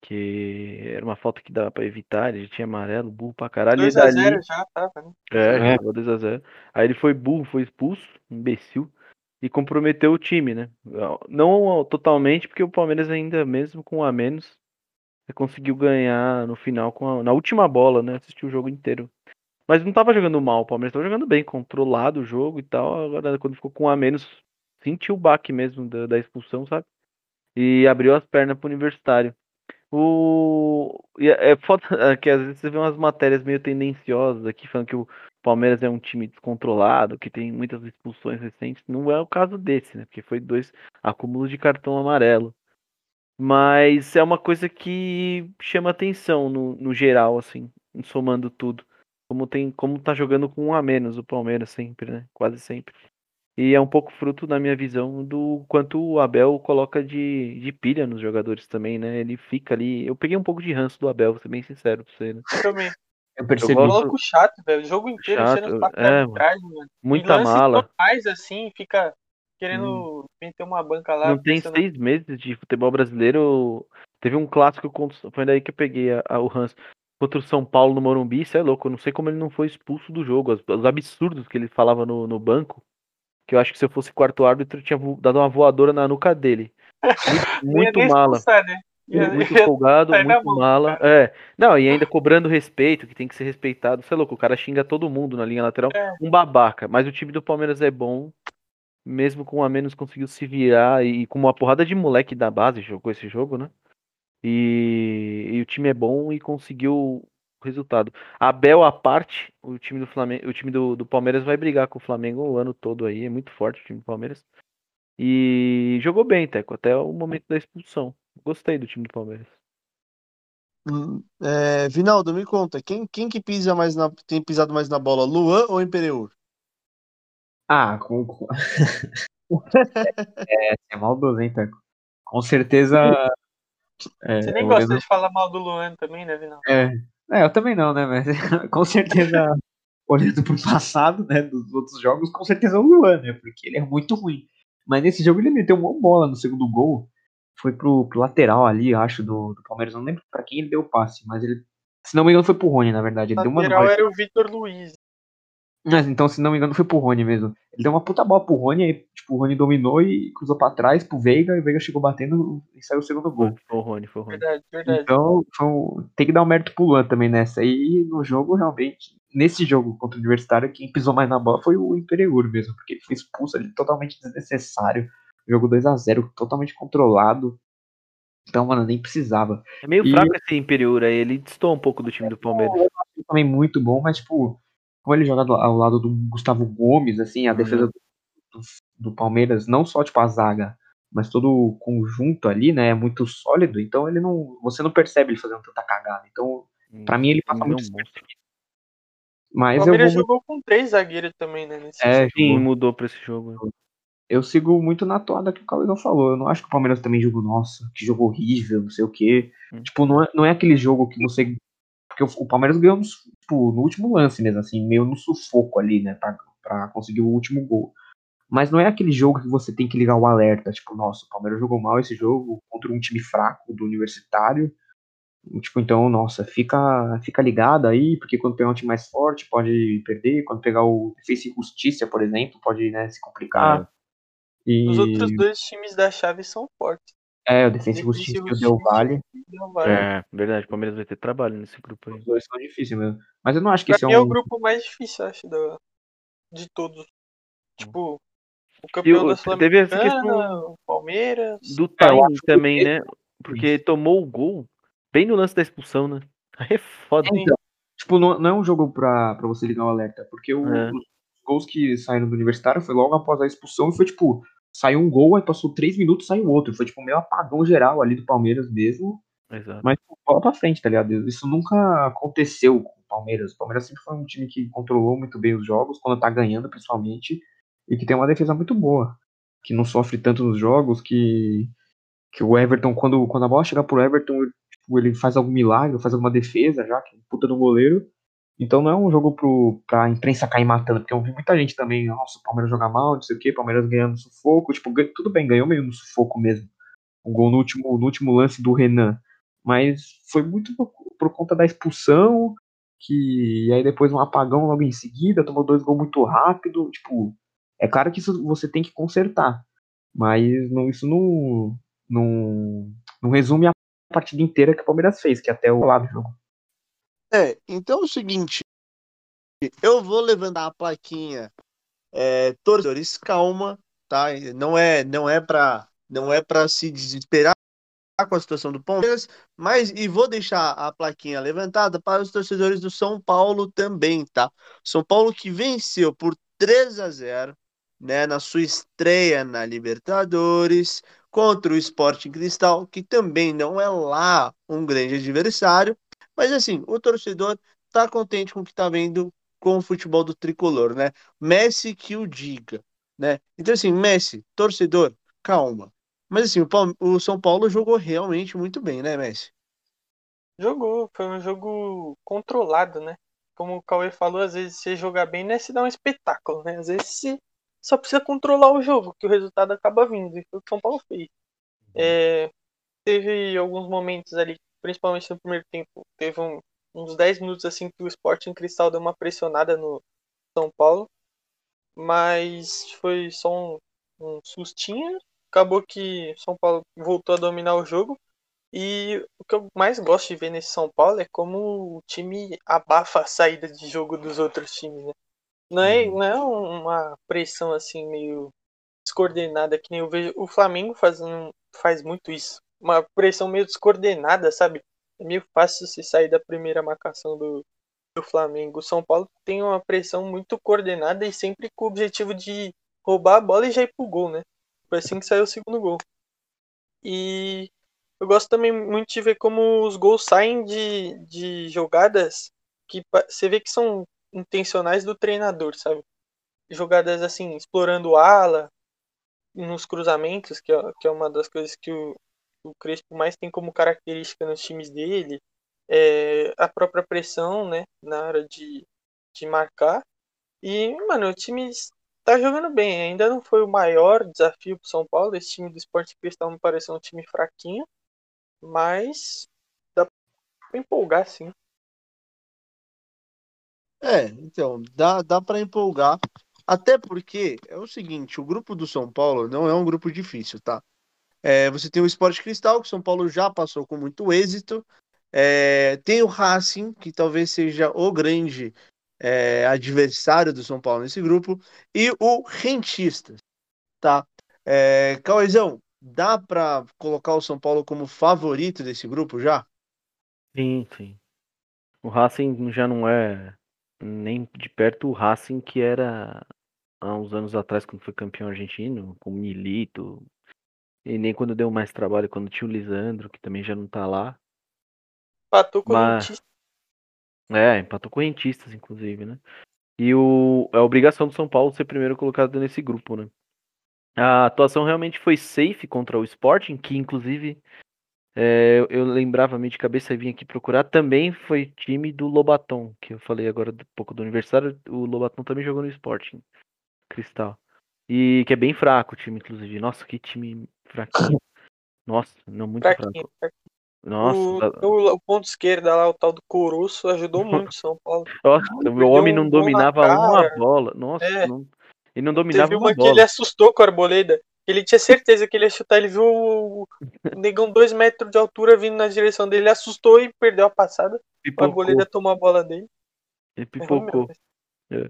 Que era uma falta que dava pra evitar. Ele tinha amarelo, burro pra caralho. E 2x0 dali. já tava, né? É, É. jogou 2x0. Aí ele foi burro, foi expulso, imbecil, e comprometeu o time, né? Não totalmente, porque o Palmeiras ainda, mesmo com um a menos, conseguiu ganhar no final, com a- na última bola, né? Assistiu o jogo inteiro. Mas não tava jogando mal, o Palmeiras tava jogando bem, controlado o jogo e tal. Agora, quando ficou com um a menos, sentiu o baque mesmo da, da expulsão, sabe? E abriu as pernas pro Universitário. O... É é foda é que às vezes você vê umas matérias meio tendenciosas aqui falando que o Palmeiras é um time descontrolado, que tem muitas expulsões recentes. Não é o caso desse, né? Porque foi dois acúmulos de cartão amarelo. Mas é uma coisa que chama atenção no, no geral, assim, somando tudo. Como tem, como tá jogando com um a menos o Palmeiras sempre, né? Quase sempre. E é um pouco fruto, na minha visão, do quanto o Abel coloca de, de pilha nos jogadores também, né? Ele fica ali. Eu peguei um pouco de ranço do Abel, vou ser bem sincero pra você, né? Eu também. Eu percebi. gosto- Coloco chato, velho. O jogo inteiro Chato, os papos é, arbitragem, mano. Muita e mala. normais, assim, fica querendo meter uma banca lá. Não tem seis meses de futebol brasileiro. Teve um clássico contra. Foi daí que eu peguei a, a- o Hans. Contra o São Paulo no Morumbi, isso é louco. Eu não sei como ele não foi expulso do jogo. Os, os absurdos que ele falava no, no banco. Que eu acho que se eu fosse quarto árbitro, eu tinha dado uma voadora na nuca dele. Muito, muito mala. expulsar, né? Ia- Muito folgado, muito mala. É. Não, e ainda cobrando respeito, que tem que ser respeitado. Você é louco, o cara xinga todo mundo na linha lateral. É. Um babaca. Mas o time do Palmeiras é bom. Mesmo com a menos conseguiu se virar. E com uma porrada de moleque da base jogou esse jogo, né? E, e o time é bom e conseguiu o resultado. Abel à parte, o time do Flamengo, o time do, do Palmeiras vai brigar com o Flamengo o ano todo aí. É muito forte o time do Palmeiras. E jogou bem, Teco, até o momento da expulsão. Gostei do time do Palmeiras. Hum, é, Vinaldo, me conta, quem, quem que pisa mais na, tem pisado mais na bola, Luan ou Imperiur? Ah, com. com- é, é maldoso, hein, Teco? Com certeza. É, Você nem gosta lembro- de falar mal do Luan também, né, Vinal? É, é, eu também não, né? Mas com certeza, olhando pro passado, né, dos outros jogos, com certeza o Luan, né? Porque ele é muito ruim. Mas nesse jogo ele meteu uma bola no segundo gol. Foi pro, pro lateral ali, acho, do, do Palmeiras. Não lembro pra quem ele deu o passe, mas ele. Se não me engano, foi pro Rony, na verdade. Ele O deu uma lateral era o Vitor Luiz. Mas, então, se não me engano, foi pro Rony mesmo. Ele deu uma puta bola pro Rony, aí, tipo, o Rony dominou e cruzou pra trás pro Veiga, e o Veiga chegou batendo e saiu o segundo gol. Foi o Rony, foi o Rony. Verdade, verdade. Então, foi um- tem que dar um mérito pro Luan também nessa. E no jogo, realmente, nesse jogo contra o Universitário, quem pisou mais na bola foi o Imperiur mesmo, porque ele foi expulso ali totalmente desnecessário. Jogo 2 a 0 totalmente controlado. Então, mano, nem precisava. É meio E- fraco esse Imperiur aí, ele distou um pouco do time do Palmeiras. Ele também muito bom, mas, tipo, como ele joga ao lado do Gustavo Gomes, assim, a Uhum. defesa do, do, do Palmeiras, não só, tipo, a zaga, mas todo o conjunto ali, né, é muito sólido, então ele não. Você não percebe ele fazendo tanta cagada. Então, pra mim, ele passa é muito monstro. despercebido. O Mas eu Palmeiras vou jogou com três zagueiros também, né? Nesse É, jogo. Sim, mudou pra esse jogo. Eu sigo muito na toada que o Cauê não falou. Eu não acho que o Palmeiras também jogou, nossa, que jogo horrível, não sei o quê. Hum. Tipo, não é, não é aquele jogo que você. Porque o, o Palmeiras ganhou no, tipo, no último lance mesmo, assim, meio no sufoco ali, né, pra, pra conseguir o último gol. Mas não é aquele jogo que você tem que ligar o alerta, tipo, nossa, o Palmeiras jogou mal esse jogo contra um time fraco do Universitário. Tipo, então, nossa, fica, fica ligado aí, porque quando pegar um time mais forte pode perder, quando pegar o Defensa e Justiça, por exemplo, pode né, se complicar. E, Os outros dois times da chave são fortes. é, o e e Justiça e o. Del Valle. É, verdade, o Palmeiras vai ter trabalho nesse grupo aí. os dois são difíceis mesmo. Mas eu não acho que Pra esse é mim é um. o grupo mais difícil, acho, da, de todos. Tipo, o campeão o- da Sul-Americana, o Palmeiras. do É, que também, né? Porque tomou o gol bem no lance da expulsão, né? Aí é foda. Então, tipo, não, não é um jogo pra, pra você ligar o alerta, porque o- É. os gols que saíram do Universitário foi logo após a expulsão e foi tipo, saiu um gol, aí passou três minutos, saiu outro. Foi tipo meio apagão geral ali do Palmeiras mesmo. Exato. Mas bola pra frente, tá ligado? Isso nunca aconteceu com o Palmeiras. O Palmeiras sempre foi um time que controlou muito bem os jogos, quando tá ganhando, principalmente. e que tem uma defesa muito boa, que não sofre tanto nos jogos, que, que o Everton, quando, quando a bola chega pro Everton, ele, tipo, ele faz algum milagre, faz alguma defesa já, que é puta do goleiro. Então não é um jogo pro, pra imprensa cair matando, porque eu vi muita gente também, nossa, o Palmeiras joga mal, não sei o que, Palmeiras ganhando sufoco, tipo, tudo bem, ganhou meio no sufoco mesmo. Um gol no último, no último lance do Renan. Mas foi muito por, por conta da expulsão, que e aí depois um apagão logo em seguida, tomou dois gols muito rápido, tipo, é claro que isso você tem que consertar, mas não, isso não, não, não resume a partida inteira que o Palmeiras fez, que até o lado do jogo. É, então é o seguinte, eu vou levantar a plaquinha é, torcedores, calma, tá? Não é, não é para não é para se desesperar com a situação do Palmeiras, mas e vou deixar a plaquinha levantada para os torcedores do São Paulo também, tá? São Paulo que venceu por 3 a 0, né, na sua estreia na Libertadores contra o Sporting Cristal, que também não é lá um grande adversário, mas assim, o torcedor tá contente com o que tá vendo com o futebol do tricolor, né? Messi que o diga, né? Então assim, Messi, torcedor, calma. Mas assim, o, o São Paulo jogou realmente muito bem, né, Messi? Jogou, foi um jogo controlado, né? Como o Cauê falou, às vezes você jogar bem não é se dar um espetáculo, né? Às vezes você só precisa controlar o jogo, que o resultado acaba vindo. E foi o que o São Paulo fez. Uhum. É, teve alguns momentos ali, principalmente no primeiro tempo, teve um, uns 10 minutos assim que o Sporting Cristal deu uma pressionada no São Paulo. Mas foi só um, um sustinho acabou que São Paulo voltou a dominar o jogo. E o que eu mais gosto de ver nesse São Paulo é como o time abafa a saída de jogo dos outros times, né? Não é, uhum. não é uma pressão assim meio descoordenada que nem eu vejo o Flamengo fazendo, faz muito isso. Uma pressão meio descoordenada, sabe? É meio fácil você sair da primeira marcação do, do Flamengo. O São Paulo tem uma pressão muito coordenada e sempre com o objetivo de roubar a bola e já ir pro gol, né? Foi assim que saiu o segundo gol. E eu gosto também muito de ver como os gols saem de, de jogadas que você vê que são intencionais do treinador, sabe? Jogadas assim, explorando ala, nos cruzamentos, que é, que é uma das coisas que o, o Crespo mais tem como característica nos times dele. É a própria pressão, né? Na hora de, de marcar. E, mano, o time tá jogando bem. Ainda não foi o maior desafio pro São Paulo. Esse time do Esporte Cristal me pareceu um time fraquinho. Mas dá pra empolgar, sim. É, então, dá, dá para empolgar. Até porque é o seguinte, o grupo do São Paulo não é um grupo difícil, tá? É, você tem o Esporte Cristal, que São Paulo já passou com muito êxito. É, tem o Racing, que talvez seja o grande é, adversário do São Paulo nesse grupo, e o Rentistas, tá? É, Cauezão, dá para colocar o São Paulo como favorito desse grupo já? Sim, sim. O Racing já não é nem de perto o Racing que era há uns anos atrás quando foi campeão argentino, com Milito, e nem quando deu mais trabalho, quando tinha o Lisandro, que também já não tá lá. Patou com Mas... É, empatou correntistas, inclusive, né? E o, é a obrigação do São Paulo ser primeiro colocado nesse grupo, né? A atuação realmente foi safe contra o Sporting, que inclusive é, eu lembrava me de cabeça e vim aqui procurar. Também foi time do Lobaton, que eu falei agora um pouco do aniversário. O Lobaton também jogou no Sporting Cristal. E que é bem fraco o time, inclusive. Nossa, que time fraquinho. Nossa, não muito fraquinho, fraco. Nossa. O, o, ponto esquerda lá, o tal do Coruço, ajudou muito o São Paulo. Nossa, o homem não dominava uma bola. Nossa, é. não, ele não dominava Teve uma, uma bola. que ele assustou com a Arboleda. Ele tinha certeza que ele ia chutar, ele viu o negão dois metros de altura vindo na direção dele, ele assustou e perdeu a passada. Pipocou. A Arboleda tomou a bola dele. Ele pipocou. É.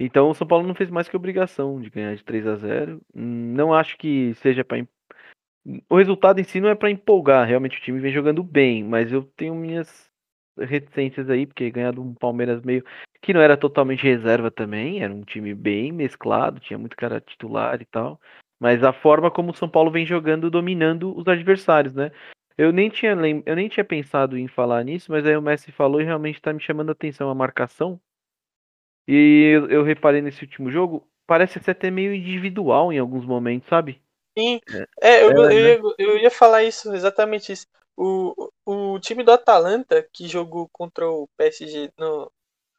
Então o São Paulo não fez mais que obrigação de ganhar de 3 a 0 Não acho que seja para o resultado em si não é para empolgar, realmente o time vem jogando bem, mas eu tenho minhas reticências aí, porque ganhar um Palmeiras meio que não era totalmente reserva também, era um time bem mesclado, tinha muito cara titular e tal, mas a forma como o São Paulo vem jogando, dominando os adversários, né? Eu nem tinha eu nem tinha pensado em falar nisso, mas aí o Messi falou e realmente está me chamando a atenção a marcação. E eu, eu reparei nesse último jogo, parece ser até meio individual em alguns momentos, sabe? Sim. É, eu, É, eu, né? ia, eu ia falar isso, exatamente isso. O, o time do Atalanta, que jogou contra o PSG no,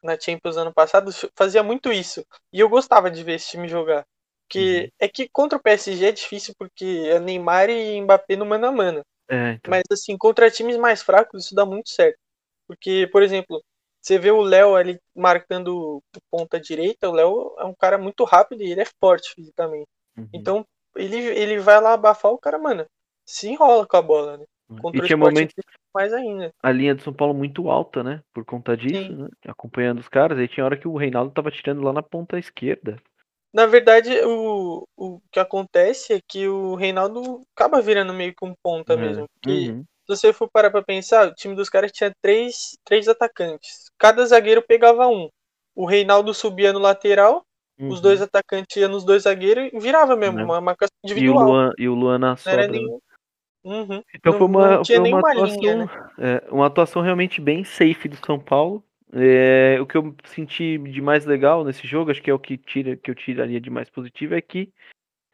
na Champions ano passado, fazia muito isso. E eu gostava de ver esse time jogar. Porque é que contra o PSG é difícil porque é Neymar e Mbappé no mano a mano. É, então. Mas assim, contra times mais fracos isso dá muito certo. Porque, por exemplo, você vê o Léo ali marcando ponta direita, o Léo é um cara muito rápido e ele é forte fisicamente. Uhum. Então, ele, ele vai lá abafar o cara, mano. Se enrola com a bola, né? Contra e tinha Sport momentos mais ainda. a linha de São Paulo muito alta, né? Por conta disso, né? Acompanhando os caras. Aí tinha hora que o Reinaldo tava tirando lá na ponta esquerda. Na verdade, o, o que acontece é que o Reinaldo acaba virando meio que um ponta É. mesmo. Porque Uhum. Se você for parar pra pensar, o time dos caras tinha três, três atacantes. Cada zagueiro pegava um. O Reinaldo subia no lateral, os Uhum. dois atacantes iam nos dois zagueiros e virava mesmo, É. uma marcação E o individual. Luan, e o Luan na sobra. né? nenhum. Uhum. Então não- foi uma, foi uma atuação, linha, né? é, uma atuação realmente bem safe do São Paulo. É, o que eu senti de mais legal nesse jogo, acho que é o que tira, que eu tiraria de mais positivo, é que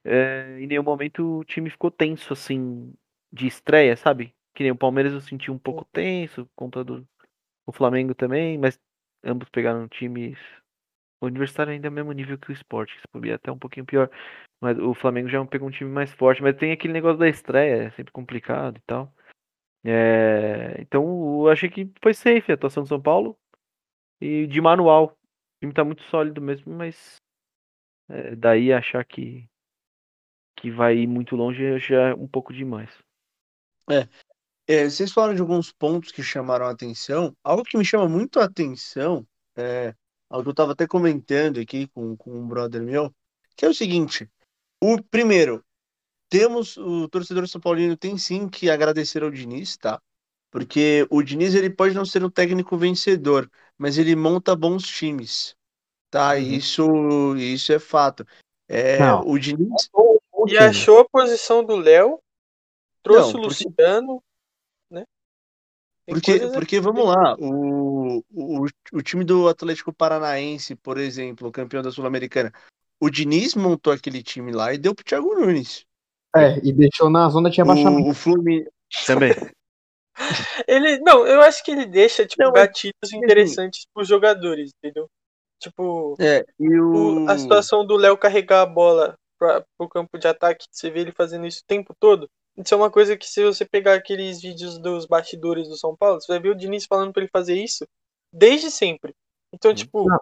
é, em nenhum momento o time ficou tenso assim de estreia, sabe? Que nem o Palmeiras eu senti um pouco tenso, por conta do o Flamengo também, mas ambos pegaram times. O Universitário ainda é o mesmo nível que o Sport, que se bobear até um pouquinho pior. Mas o Flamengo já pegou um time mais forte, mas tem aquele negócio da estreia, é sempre complicado e tal. É, então eu achei que foi safe a atuação do São Paulo. E de manual. O time tá muito sólido mesmo, mas é, daí achar que, que vai ir muito longe já é um pouco demais. É, vocês falaram de alguns pontos que chamaram a atenção. Algo que me chama muito a atenção é algo que eu estava até comentando aqui com, com um brother meu, que é o seguinte: o primeiro, temos o torcedor São Paulino tem sim que agradecer ao Diniz, tá? Porque o Diniz ele pode não ser um técnico vencedor, mas ele monta bons times, tá? Uhum. Isso, isso é fato. É, Não. o Diniz E achou a posição do Léo, trouxe Não, o Luciano, Porque, porque vamos lá, o, o, o time do Atlético Paranaense, por exemplo, o campeão da Sul-Americana, o Diniz montou aquele time lá e deu pro Thiago Nunes. É, e deixou na zona de rebaixamento. O, o Fluminense. Também. Ele, não, eu acho que ele deixa, tipo, Não, gatilhos interessantes pros jogadores, entendeu? Tipo, É, e o- o. a situação do Léo carregar a bola pra, pro campo de ataque, você vê ele fazendo isso o tempo todo. Isso é uma coisa que se você pegar aqueles vídeos dos bastidores do São Paulo, você vai ver o Diniz falando pra ele fazer isso desde sempre. Então, tipo, Não.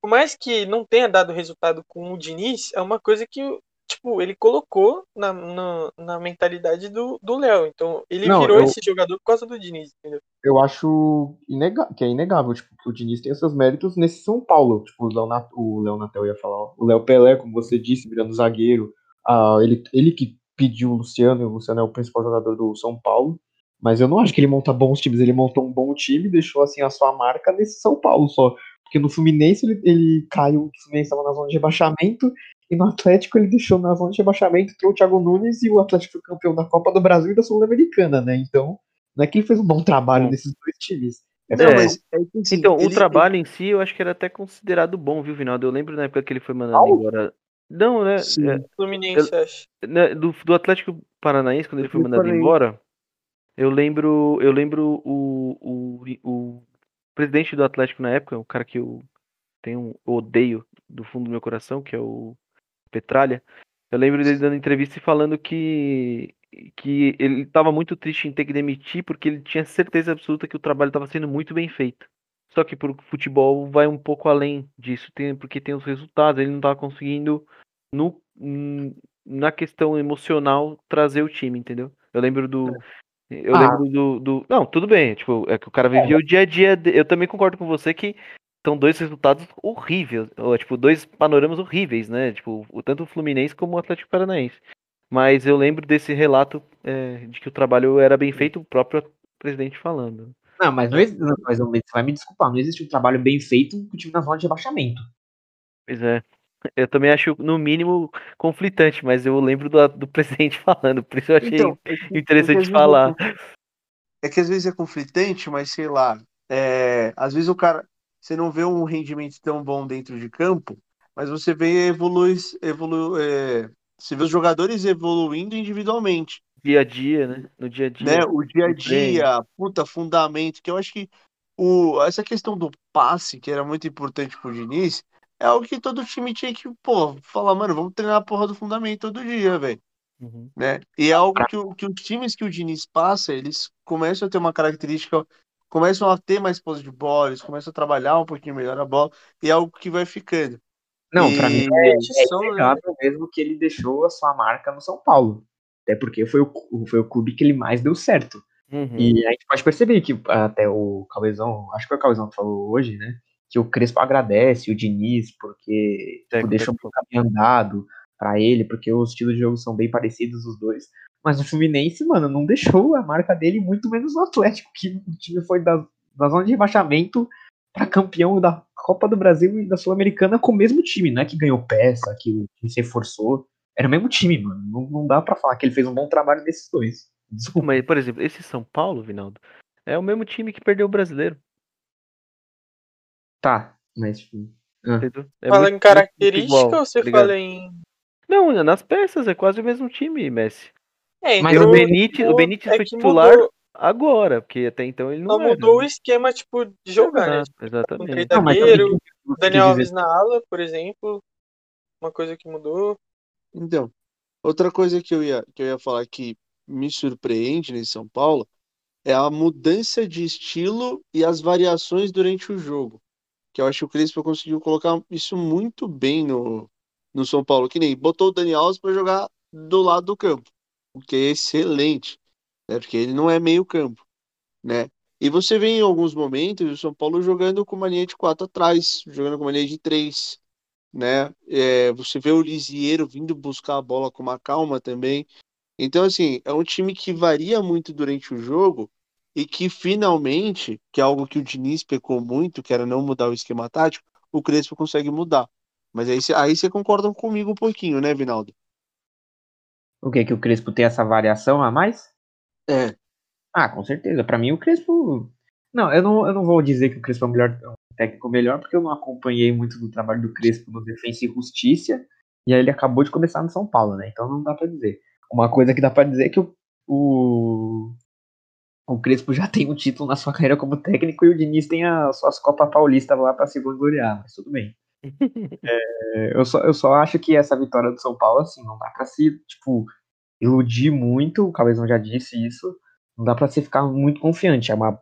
por mais que não tenha dado resultado com o Diniz, é uma coisa que, tipo, ele colocou na, na, na mentalidade do do Léo. Então, ele Não, virou eu- esse jogador por causa do Diniz, entendeu? Eu acho que é inegável, tipo, que o Diniz tem seus méritos nesse São Paulo. Tipo, o Léo Nat- o Léo Natel ia falar, ó, o Léo Pelé, como você disse, virando zagueiro. Ah, ele, ele que pediu o Luciano, e o Luciano é o principal jogador do São Paulo. Mas eu não acho que ele monta bons times, ele montou um bom time e deixou assim a sua marca nesse São Paulo só. Porque no Fluminense ele, ele caiu, o Fluminense estava na zona de rebaixamento, e no Atlético ele deixou na zona de rebaixamento, trouxe o Thiago Nunes e o Atlético foi campeão da Copa do Brasil e da Sul-Americana, né? Então, não é que ele fez um bom trabalho Bom. nesses dois times. É Não, É. mas é Então, o ele- trabalho em si eu acho que era até considerado bom, viu, Vinaldo? Eu lembro na época que ele foi mandando Paulo? embora. Não, né? Sim. é, Fluminense, acho. né, do, do Atlético Paranaense, quando ele foi mandado Paranaense. embora, eu lembro, eu lembro o, o, o presidente do Atlético na época, o cara que eu tenho um odeio do fundo do meu coração, que é o Petralha. Eu lembro dele dando entrevista e falando que que ele estava muito triste em ter que demitir porque ele tinha certeza absoluta que o trabalho estava sendo muito bem feito. Só que pro futebol vai um pouco além disso, tem, porque tem os resultados, ele não estava conseguindo no, hum, na questão emocional trazer o time, entendeu? Eu lembro do eu Ah. lembro do, do não, tudo bem, tipo, é que o cara vivia o dia a dia, de- eu também concordo com você que são dois resultados horríveis, ou, tipo, dois panoramas horríveis, né? Tipo, o- tanto o Fluminense como o Atlético Paranaense. Mas eu lembro desse relato é, de que o trabalho era bem feito, o próprio presidente falando. Não, mas, não existe, não, mas não- você vai me desculpar, não existe um trabalho bem feito com o time na zona de rebaixamento. Pois é. Eu também acho, no mínimo, conflitante, mas eu lembro do, do presidente falando, por isso eu achei Então, é é interessante vezes falar. É que às vezes é conflitante, mas sei lá. é, às vezes o cara. Você não vê um rendimento tão bom dentro de campo, mas você vê evolui, evolu, é, você vê os jogadores evoluindo individualmente, Dia a dia, né? No dia a dia. né? O dia a dia, puta, fundamento, que eu acho que o, essa questão do passe, que era muito importante pro Diniz, é algo que todo time tinha que, pô, falar, mano, vamos treinar a porra do fundamento todo dia, velho. Uhum. né? E é algo que, que os times que o Diniz passa, eles começam a ter uma característica, começam a ter mais posse de bola, eles começam a trabalhar um pouquinho melhor a bola, e é algo que vai ficando. Não, pra E- mim é, é inegável mesmo que ele deixou a sua marca no São Paulo. Até porque foi o, foi o clube que ele mais deu certo. Uhum. E a gente pode perceber que até o Cauezão, acho que foi o Cauezão que falou hoje, né? Que o Crespo agradece o Diniz porque tipo, deixa um caminho andado pra ele, porque os estilos de jogo são bem parecidos os dois. Mas o Fluminense, mano, não deixou a marca dele, muito menos o Atlético, que o time foi da, da zona de rebaixamento pra campeão da Copa do Brasil e da Sul-Americana com o mesmo time. Não é que ganhou peça, que se reforçou. Era o mesmo time, mano. Não, não dá pra falar que ele fez um bom trabalho desses dois. Desculpa. Mas, por exemplo, esse São Paulo, Vinaldo, é o mesmo time que perdeu o brasileiro. Tá, mas tipo, Entendeu? É fala muito- em muito característica igual, ou você tá fala em. Não, nas peças é quase o mesmo time, Messi. É, Mas entrou- o Benítez, o Benítez é foi titular mudou- agora, porque até então ele não Só era. mudou o né? esquema, tipo, de jogar, né? Exato, Exatamente. Não, mas zagueiros, também tem- Daniel Alves na ala, por exemplo. Uma coisa que mudou. Então, outra coisa que eu ia, que eu ia falar que me surpreende nesse São Paulo é a mudança de estilo e as variações durante o jogo. Que eu acho que o Crespo conseguiu colocar isso muito bem no, no São Paulo, que nem botou o Dani Alves para jogar do lado do campo, o que é excelente, né? Porque ele não é meio campo, né? E você vê em alguns momentos o São Paulo jogando com uma linha de quatro atrás, jogando com uma linha de três, né? É, você vê o Lisieiro vindo buscar a bola com uma calma também. Então, assim, é um time que varia muito durante o jogo e que finalmente, que é algo que o Diniz pecou muito, que era não mudar o esquema tático, o Crespo consegue mudar. Mas aí, aí você concorda comigo um pouquinho, né, Vinaldo? O que? Que o Crespo tem essa variação a mais? É, Ah, com certeza. Pra mim, o Crespo. Não, eu não, eu não vou dizer que o Crespo é o melhor, técnico melhor, porque eu não acompanhei muito do trabalho do Crespo no Defensa e Justiça. E aí ele acabou de começar no São Paulo, né? Então não dá pra dizer. Uma coisa que dá pra dizer é que o, o, o Crespo já tem um título na sua carreira como técnico e o Diniz tem as suas Copa Paulista lá pra se vangloriar, mas tudo bem. É, eu, só, eu só acho que essa vitória do São Paulo, assim, não dá pra se, tipo, iludir muito, o Cabezão já disse isso, não dá pra você ficar muito confiante. É uma,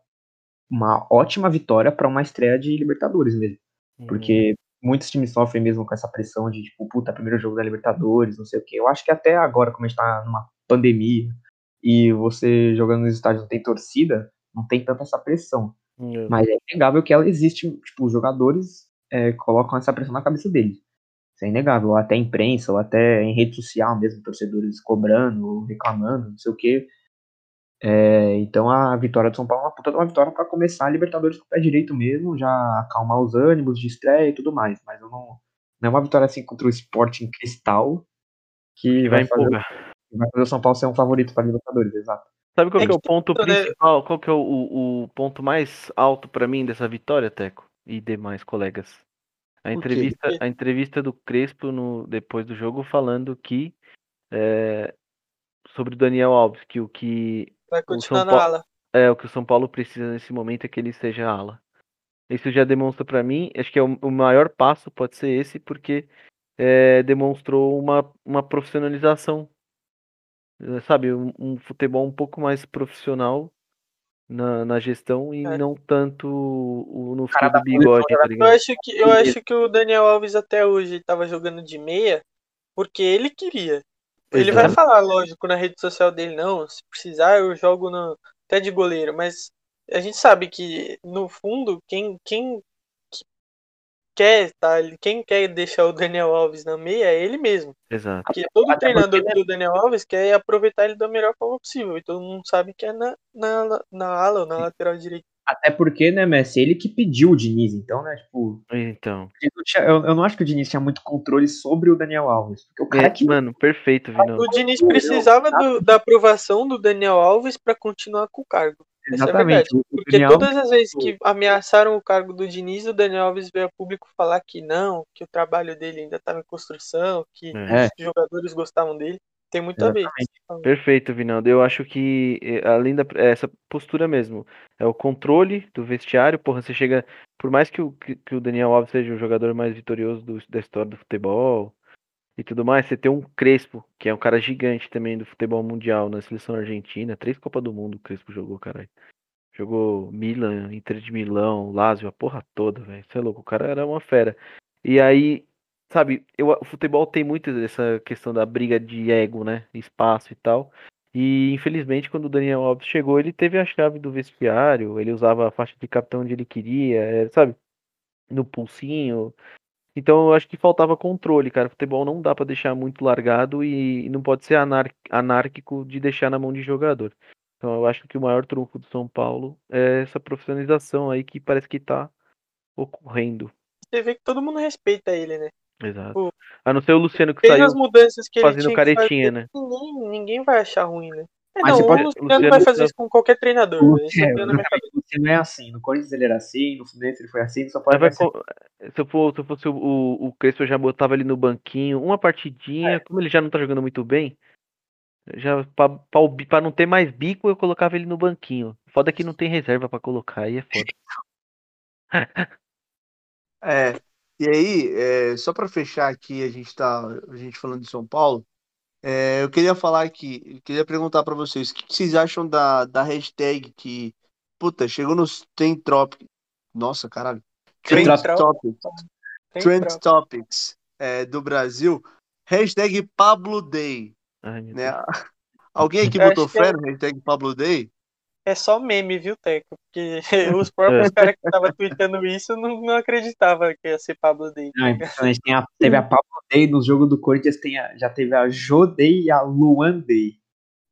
uma ótima vitória pra uma estreia de Libertadores mesmo. Uhum. Porque muitos times sofrem mesmo com essa pressão de, tipo, puta, primeiro jogo da Libertadores, não sei o quê. Eu acho que até agora, como a gente tá numa pandemia e você jogando nos estádios não tem torcida, não tem tanta essa pressão. Uhum. Mas é inegável que ela existe, tipo, os jogadores é, colocam essa pressão na cabeça deles. Isso é inegável, ou até imprensa, ou até em rede social mesmo, torcedores cobrando, ou reclamando, não sei o quê. É, então a vitória do São Paulo é uma puta de uma vitória para começar a Libertadores com o pé direito mesmo, já acalmar os ânimos de estreia e tudo mais. Mas eu não, não é uma vitória assim contra o Sporting Cristal que vai, vai fazer, empolgar. vai fazer o São Paulo ser um favorito para Libertadores, exato. Sabe qual É que é o ponto tudo, né? principal? Qual que é o, o, ponto mais alto pra mim dessa vitória, Teco? E demais colegas? A entrevista, a entrevista do Crespo no, depois do jogo falando que é, sobre o Daniel Alves, que o que Vai continuar na ala. é o que o São Paulo precisa nesse momento é que ele seja ala. Isso já demonstra pra mim, acho que é o, o maior passo pode ser esse, porque é, demonstrou uma, uma profissionalização, é, sabe, um, um futebol um pouco mais profissional na, na gestão e É. não tanto o, no fio do bigode, tá Eu acho que, eu acho que o Daniel Alves até hoje estava jogando de meia porque ele queria. Ele vai falar, lógico, na rede social dele, não, se precisar eu jogo no, até de goleiro, mas a gente sabe que, no fundo, quem, quem que- quer, tá, quem quer deixar o Daniel Alves na meia é ele mesmo. Exato. Porque todo Até treinador porque, do Daniel Alves quer aproveitar ele da melhor forma possível. E todo mundo sabe que é na, na, na ala ou na lateral direita. Até porque, né, Messi, ele que pediu o Diniz, então, né, tipo, Então, eu, eu não acho que o Diniz tinha muito controle sobre o Daniel Alves. Porque o cara é, que. mano, perfeito, Vinão. O Diniz precisava do- da aprovação do Daniel Alves para continuar com o cargo. Essa é Exatamente. verdade. o Porque Daniel todas as vezes que ameaçaram o cargo do Diniz, o Daniel Alves veio a público falar que não, que o trabalho dele ainda estava em construção, que É. os jogadores gostavam dele. Tem muito a ver. Perfeito, Vinaldo. Eu acho que, eh, além da essa postura mesmo, é o controle do vestiário. Porra, você chega. Por mais que o, que, o Daniel Alves seja o jogador mais vitorioso do- da história do futebol e tudo mais, você tem um Crespo, que é um cara gigante também do futebol mundial na seleção argentina. Três Copas do Mundo o Crespo jogou, caralho. Jogou Milan, Inter de Milão, Lazio, a porra toda, velho. Você é louco, o cara era uma fera. E aí, sabe, eu, o futebol tem muito essa questão da briga de ego, né? Espaço e tal. E infelizmente, quando o Daniel Alves chegou, ele teve a chave do vestiário, ele usava a faixa de capitão onde ele queria, é, sabe? No pulsinho. Então eu acho que faltava controle, cara. Futebol não dá pra deixar muito largado e não pode ser anar- anárquico de deixar na mão de jogador. Então eu acho que o maior trunfo do São Paulo é essa profissionalização aí que parece que tá ocorrendo. Você vê que todo mundo respeita ele, né? Exato. Pô. A não ser o Luciano que saiu as mudanças que fazendo caretinha, fazer, né? Ninguém, ninguém vai achar ruim, né? É, Mas não, você o pode- Luciano, Luciano vai fazer isso com qualquer treinador. O né? Cabeça. Você não é assim. No Corinthians ele era assim, no Fluminense ele foi assim, só pode vai ser. co- se, eu for, se eu fosse o, o, o Crespo, eu já botava ele no banquinho, uma partidinha, como ele já não tá jogando muito bem, já pra não ter mais bico, eu colocava ele no banquinho. Foda que não tem reserva pra colocar, aí é foda. É, e aí, é, só para fechar aqui, a gente tá, a gente falando de São Paulo, é, eu queria falar aqui, eu queria perguntar para vocês, o que que vocês acham da, da hashtag que, puta, chegou nos Trend Topics, nossa, caralho, Trend Trend Topics, Trend. Topics é, do Brasil, hashtag Pablo Day, Ai, né? Alguém aqui botou é- fé no hashtag Pablo Day? É só meme, viu, Teco? Porque os próprios caras que estavam tweetando isso não, não acreditavam que ia ser Pablo Day. Não, é impressionante. Tem a, teve a Pablo Day no jogo do Corinthians, tem a- já teve a Day e a Luan Day.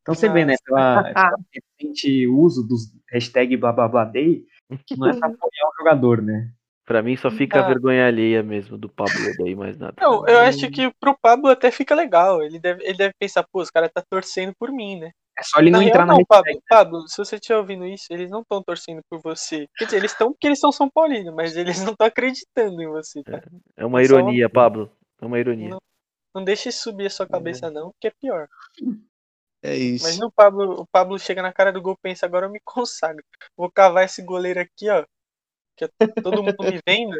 Então você vê, né, pela, pela recente uso dos hashtag blá blá blá day, que não é pra apoiar o jogador, né? Pra mim só fica a Ah. vergonha alheia mesmo do Pablo daí, mais nada. Não, eu acho que pro Pablo até fica legal. Ele deve, ele deve pensar, pô, os caras tá torcendo por mim, né? É só ele não Na entrar real, na não. Pablo, Pablo, se você estiver ouvindo isso, eles não estão torcendo por você. Quer dizer, eles estão porque eles são São Paulinos, mas eles não estão acreditando em você, tá? É uma é só ironia, uma- Pablo. É uma ironia. Não. Não deixe subir a sua cabeça, não, que é pior. É isso. Mas no Pablo, o Pablo chega na cara do gol e pensa, agora eu me consagro. Vou cavar esse goleiro aqui, ó. Que é todo mundo me vendo.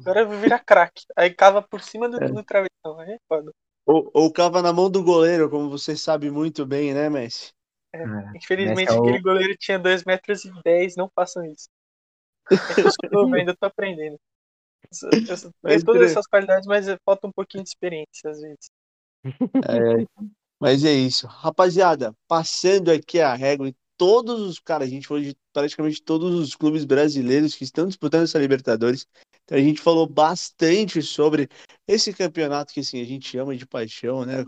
Agora eu vou virar craque. Aí cava por cima do, do travessão. Aí é foda. Ou, ou cava na mão do goleiro, como você sabe muito bem, né, Messi? Cara, Infelizmente, Esse é o- aquele goleiro tinha 2 metros e 10, não façam isso. É eu sou novo ainda, tô aprendendo. Eu, eu, eu tenho todas essas qualidades, mas falta um pouquinho de experiência às vezes. É, mas é isso. Rapaziada, passando aqui a régua em todos os. Cara, a gente falou de praticamente todos os clubes brasileiros que estão disputando essa Libertadores. Então a gente falou bastante sobre esse campeonato que assim, a gente ama de paixão, né?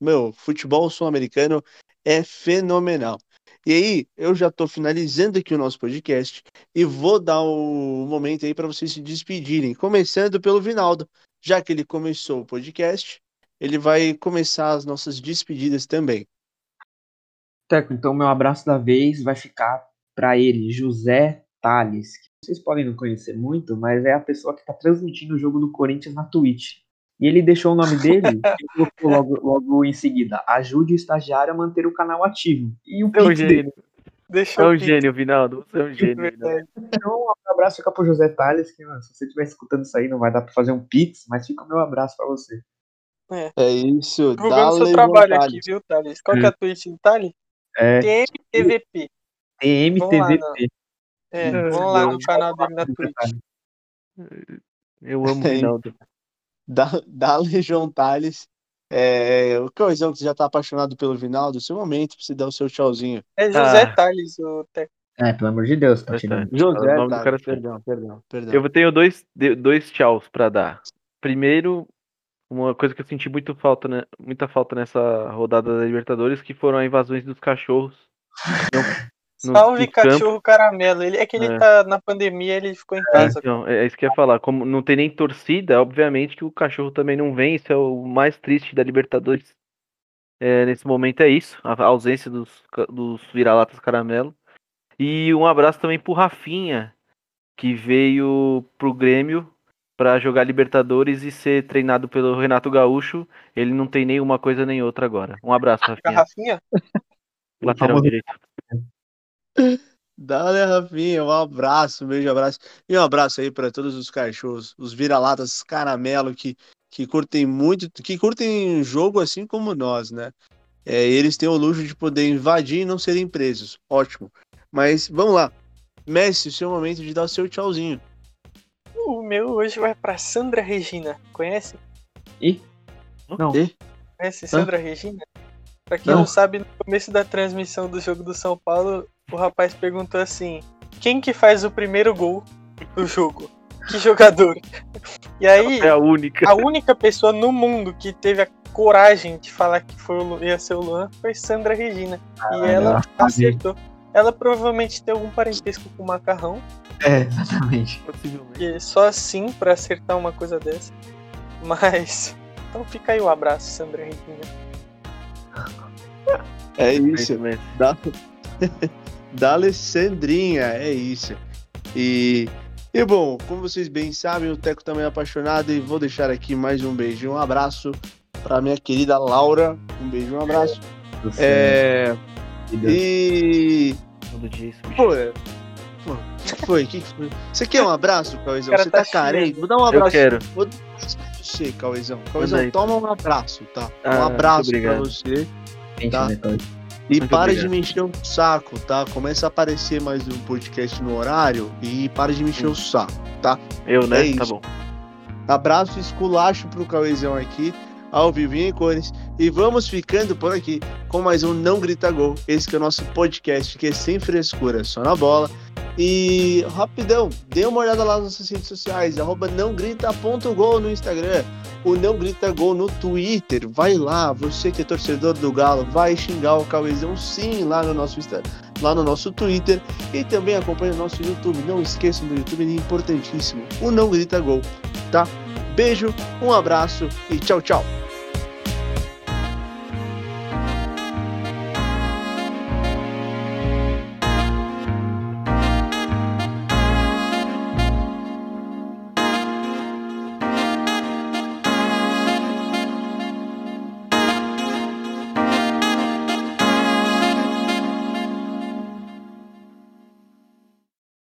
Meu, futebol sul-americano é fenomenal. E aí, eu já tô finalizando aqui o nosso podcast e vou dar o momento aí para vocês se despedirem, começando pelo Vinaldo, já que ele começou o podcast ele vai começar as nossas despedidas também. Teco, então meu abraço da vez vai ficar pra ele, José Tales, que vocês podem não conhecer muito, mas é a pessoa que tá transmitindo o jogo do Corinthians na Twitch. E ele deixou o nome dele e colocou logo, logo em seguida: ajude o estagiário a manter o canal ativo. E o é um pix dele. gênio. Deixa É um gênio, Vinaldo. Você é um gênio. Então, um abraço fica pro José Tales, que mano, se você estiver escutando isso aí, não vai dar pra fazer um pix, mas fica o meu abraço pra você. É isso, Divulgando seu trabalho aqui, viu, Thales? Qual que é a Twitch do Thales? É TMTVP. TMTVP. É, Hum. vamos lá no canal dele na Twitch. Eu amo o É Vinaldo. Da, da Legião Tales. É, o Coisão que você já tá apaixonado pelo Vinaldo, seu momento pra você dar o seu tchauzinho. É José Ah. Thales, o Teco. É, pelo amor de Deus, tá tirando. certo. José o nome do cara certo. perdão, perdão, perdão. Eu tenho dois, dois tchauz pra dar. Primeiro, uma coisa que eu senti muito falta, né, muita falta nessa rodada da Libertadores, que foram as invasões dos cachorros. Não- nos- Salve cachorro caramelo. Ele, é que ele É. tá na pandemia, ele ficou em casa. Então, é isso que eu ia falar. Como não tem nem torcida, obviamente que o cachorro também não vem. Isso é o mais triste da Libertadores. É, nesse momento é isso, a ausência dos, dos vira-latas caramelo. E um abraço também pro Rafinha, que veio pro Grêmio para jogar Libertadores e ser treinado pelo Renato Gaúcho. Ele não tem nenhuma coisa nem outra agora. Um abraço, Rafinha. Rafinha? Lateral Vamos- direito. Dá-lhe, Rafinha, um abraço, um beijo, abraço. E um abraço aí para todos os cachorros, os vira-latas caramelo que, que curtem muito, que curtem jogo assim como nós, né? É, eles têm o luxo de poder invadir e não serem presos. Ótimo. Mas vamos lá. Messi, seu momento de dar o seu tchauzinho. O meu hoje vai pra Sandra Regina. Conhece? Ih. Não. E? Conhece Sandra Regina? Pra quem Não. não sabe, no começo da transmissão do jogo do São Paulo, o rapaz perguntou assim: quem que faz o primeiro gol do jogo? Que jogador? E aí, É a única. a única pessoa no mundo que teve a coragem de falar que foi o ia ser o Luan foi Sandra Regina. e ela acertou. Ela provavelmente tem algum parentesco com o macarrão. É, exatamente. Possivelmente. E só assim pra acertar uma coisa dessa. Mas. Então fica aí o abraço, Sandra Regina. É isso. Perfeitamente. Da, da Alessandrinha, é isso. E, e bom, como vocês bem sabem, o Teco também é apaixonado e vou deixar aqui mais um beijo e um abraço para minha querida Laura. Um beijo e um abraço. É, e. Todo dia isso. Pô, é- pô, o que foi? Que que foi? Você quer um abraço, Cauezão? O cara Você tá tá carente? Vou dar um Eu abraço. quero. Vou dar um abraço pra você, Cauezão, aí. toma um abraço, tá? Ah, Um abraço pra você. Gente, Tá. E Muito para obrigado. de me encher o saco, tá? Começa a aparecer mais um podcast no horário e para de me encher o saco. Eu, né? É tá bom. Abraço e esculacho pro Cauezão aqui, ao vivo em cores. E vamos ficando por aqui com mais um Não Grita Gol. Esse que é o nosso podcast, que é sem frescura, só na bola. E rapidão, dê uma olhada lá nas nossas redes sociais, arroba nãogrita.gol no Instagram, o Não Grita Gol no Twitter. Vai lá, você que é torcedor do Galo, vai xingar o Cauezão sim lá no nosso Insta, lá no nosso Twitter. E também acompanhe o nosso YouTube. Não esqueçam do YouTube, é importantíssimo. O Não Grita Gol, tá? Beijo, um abraço e tchau, tchau.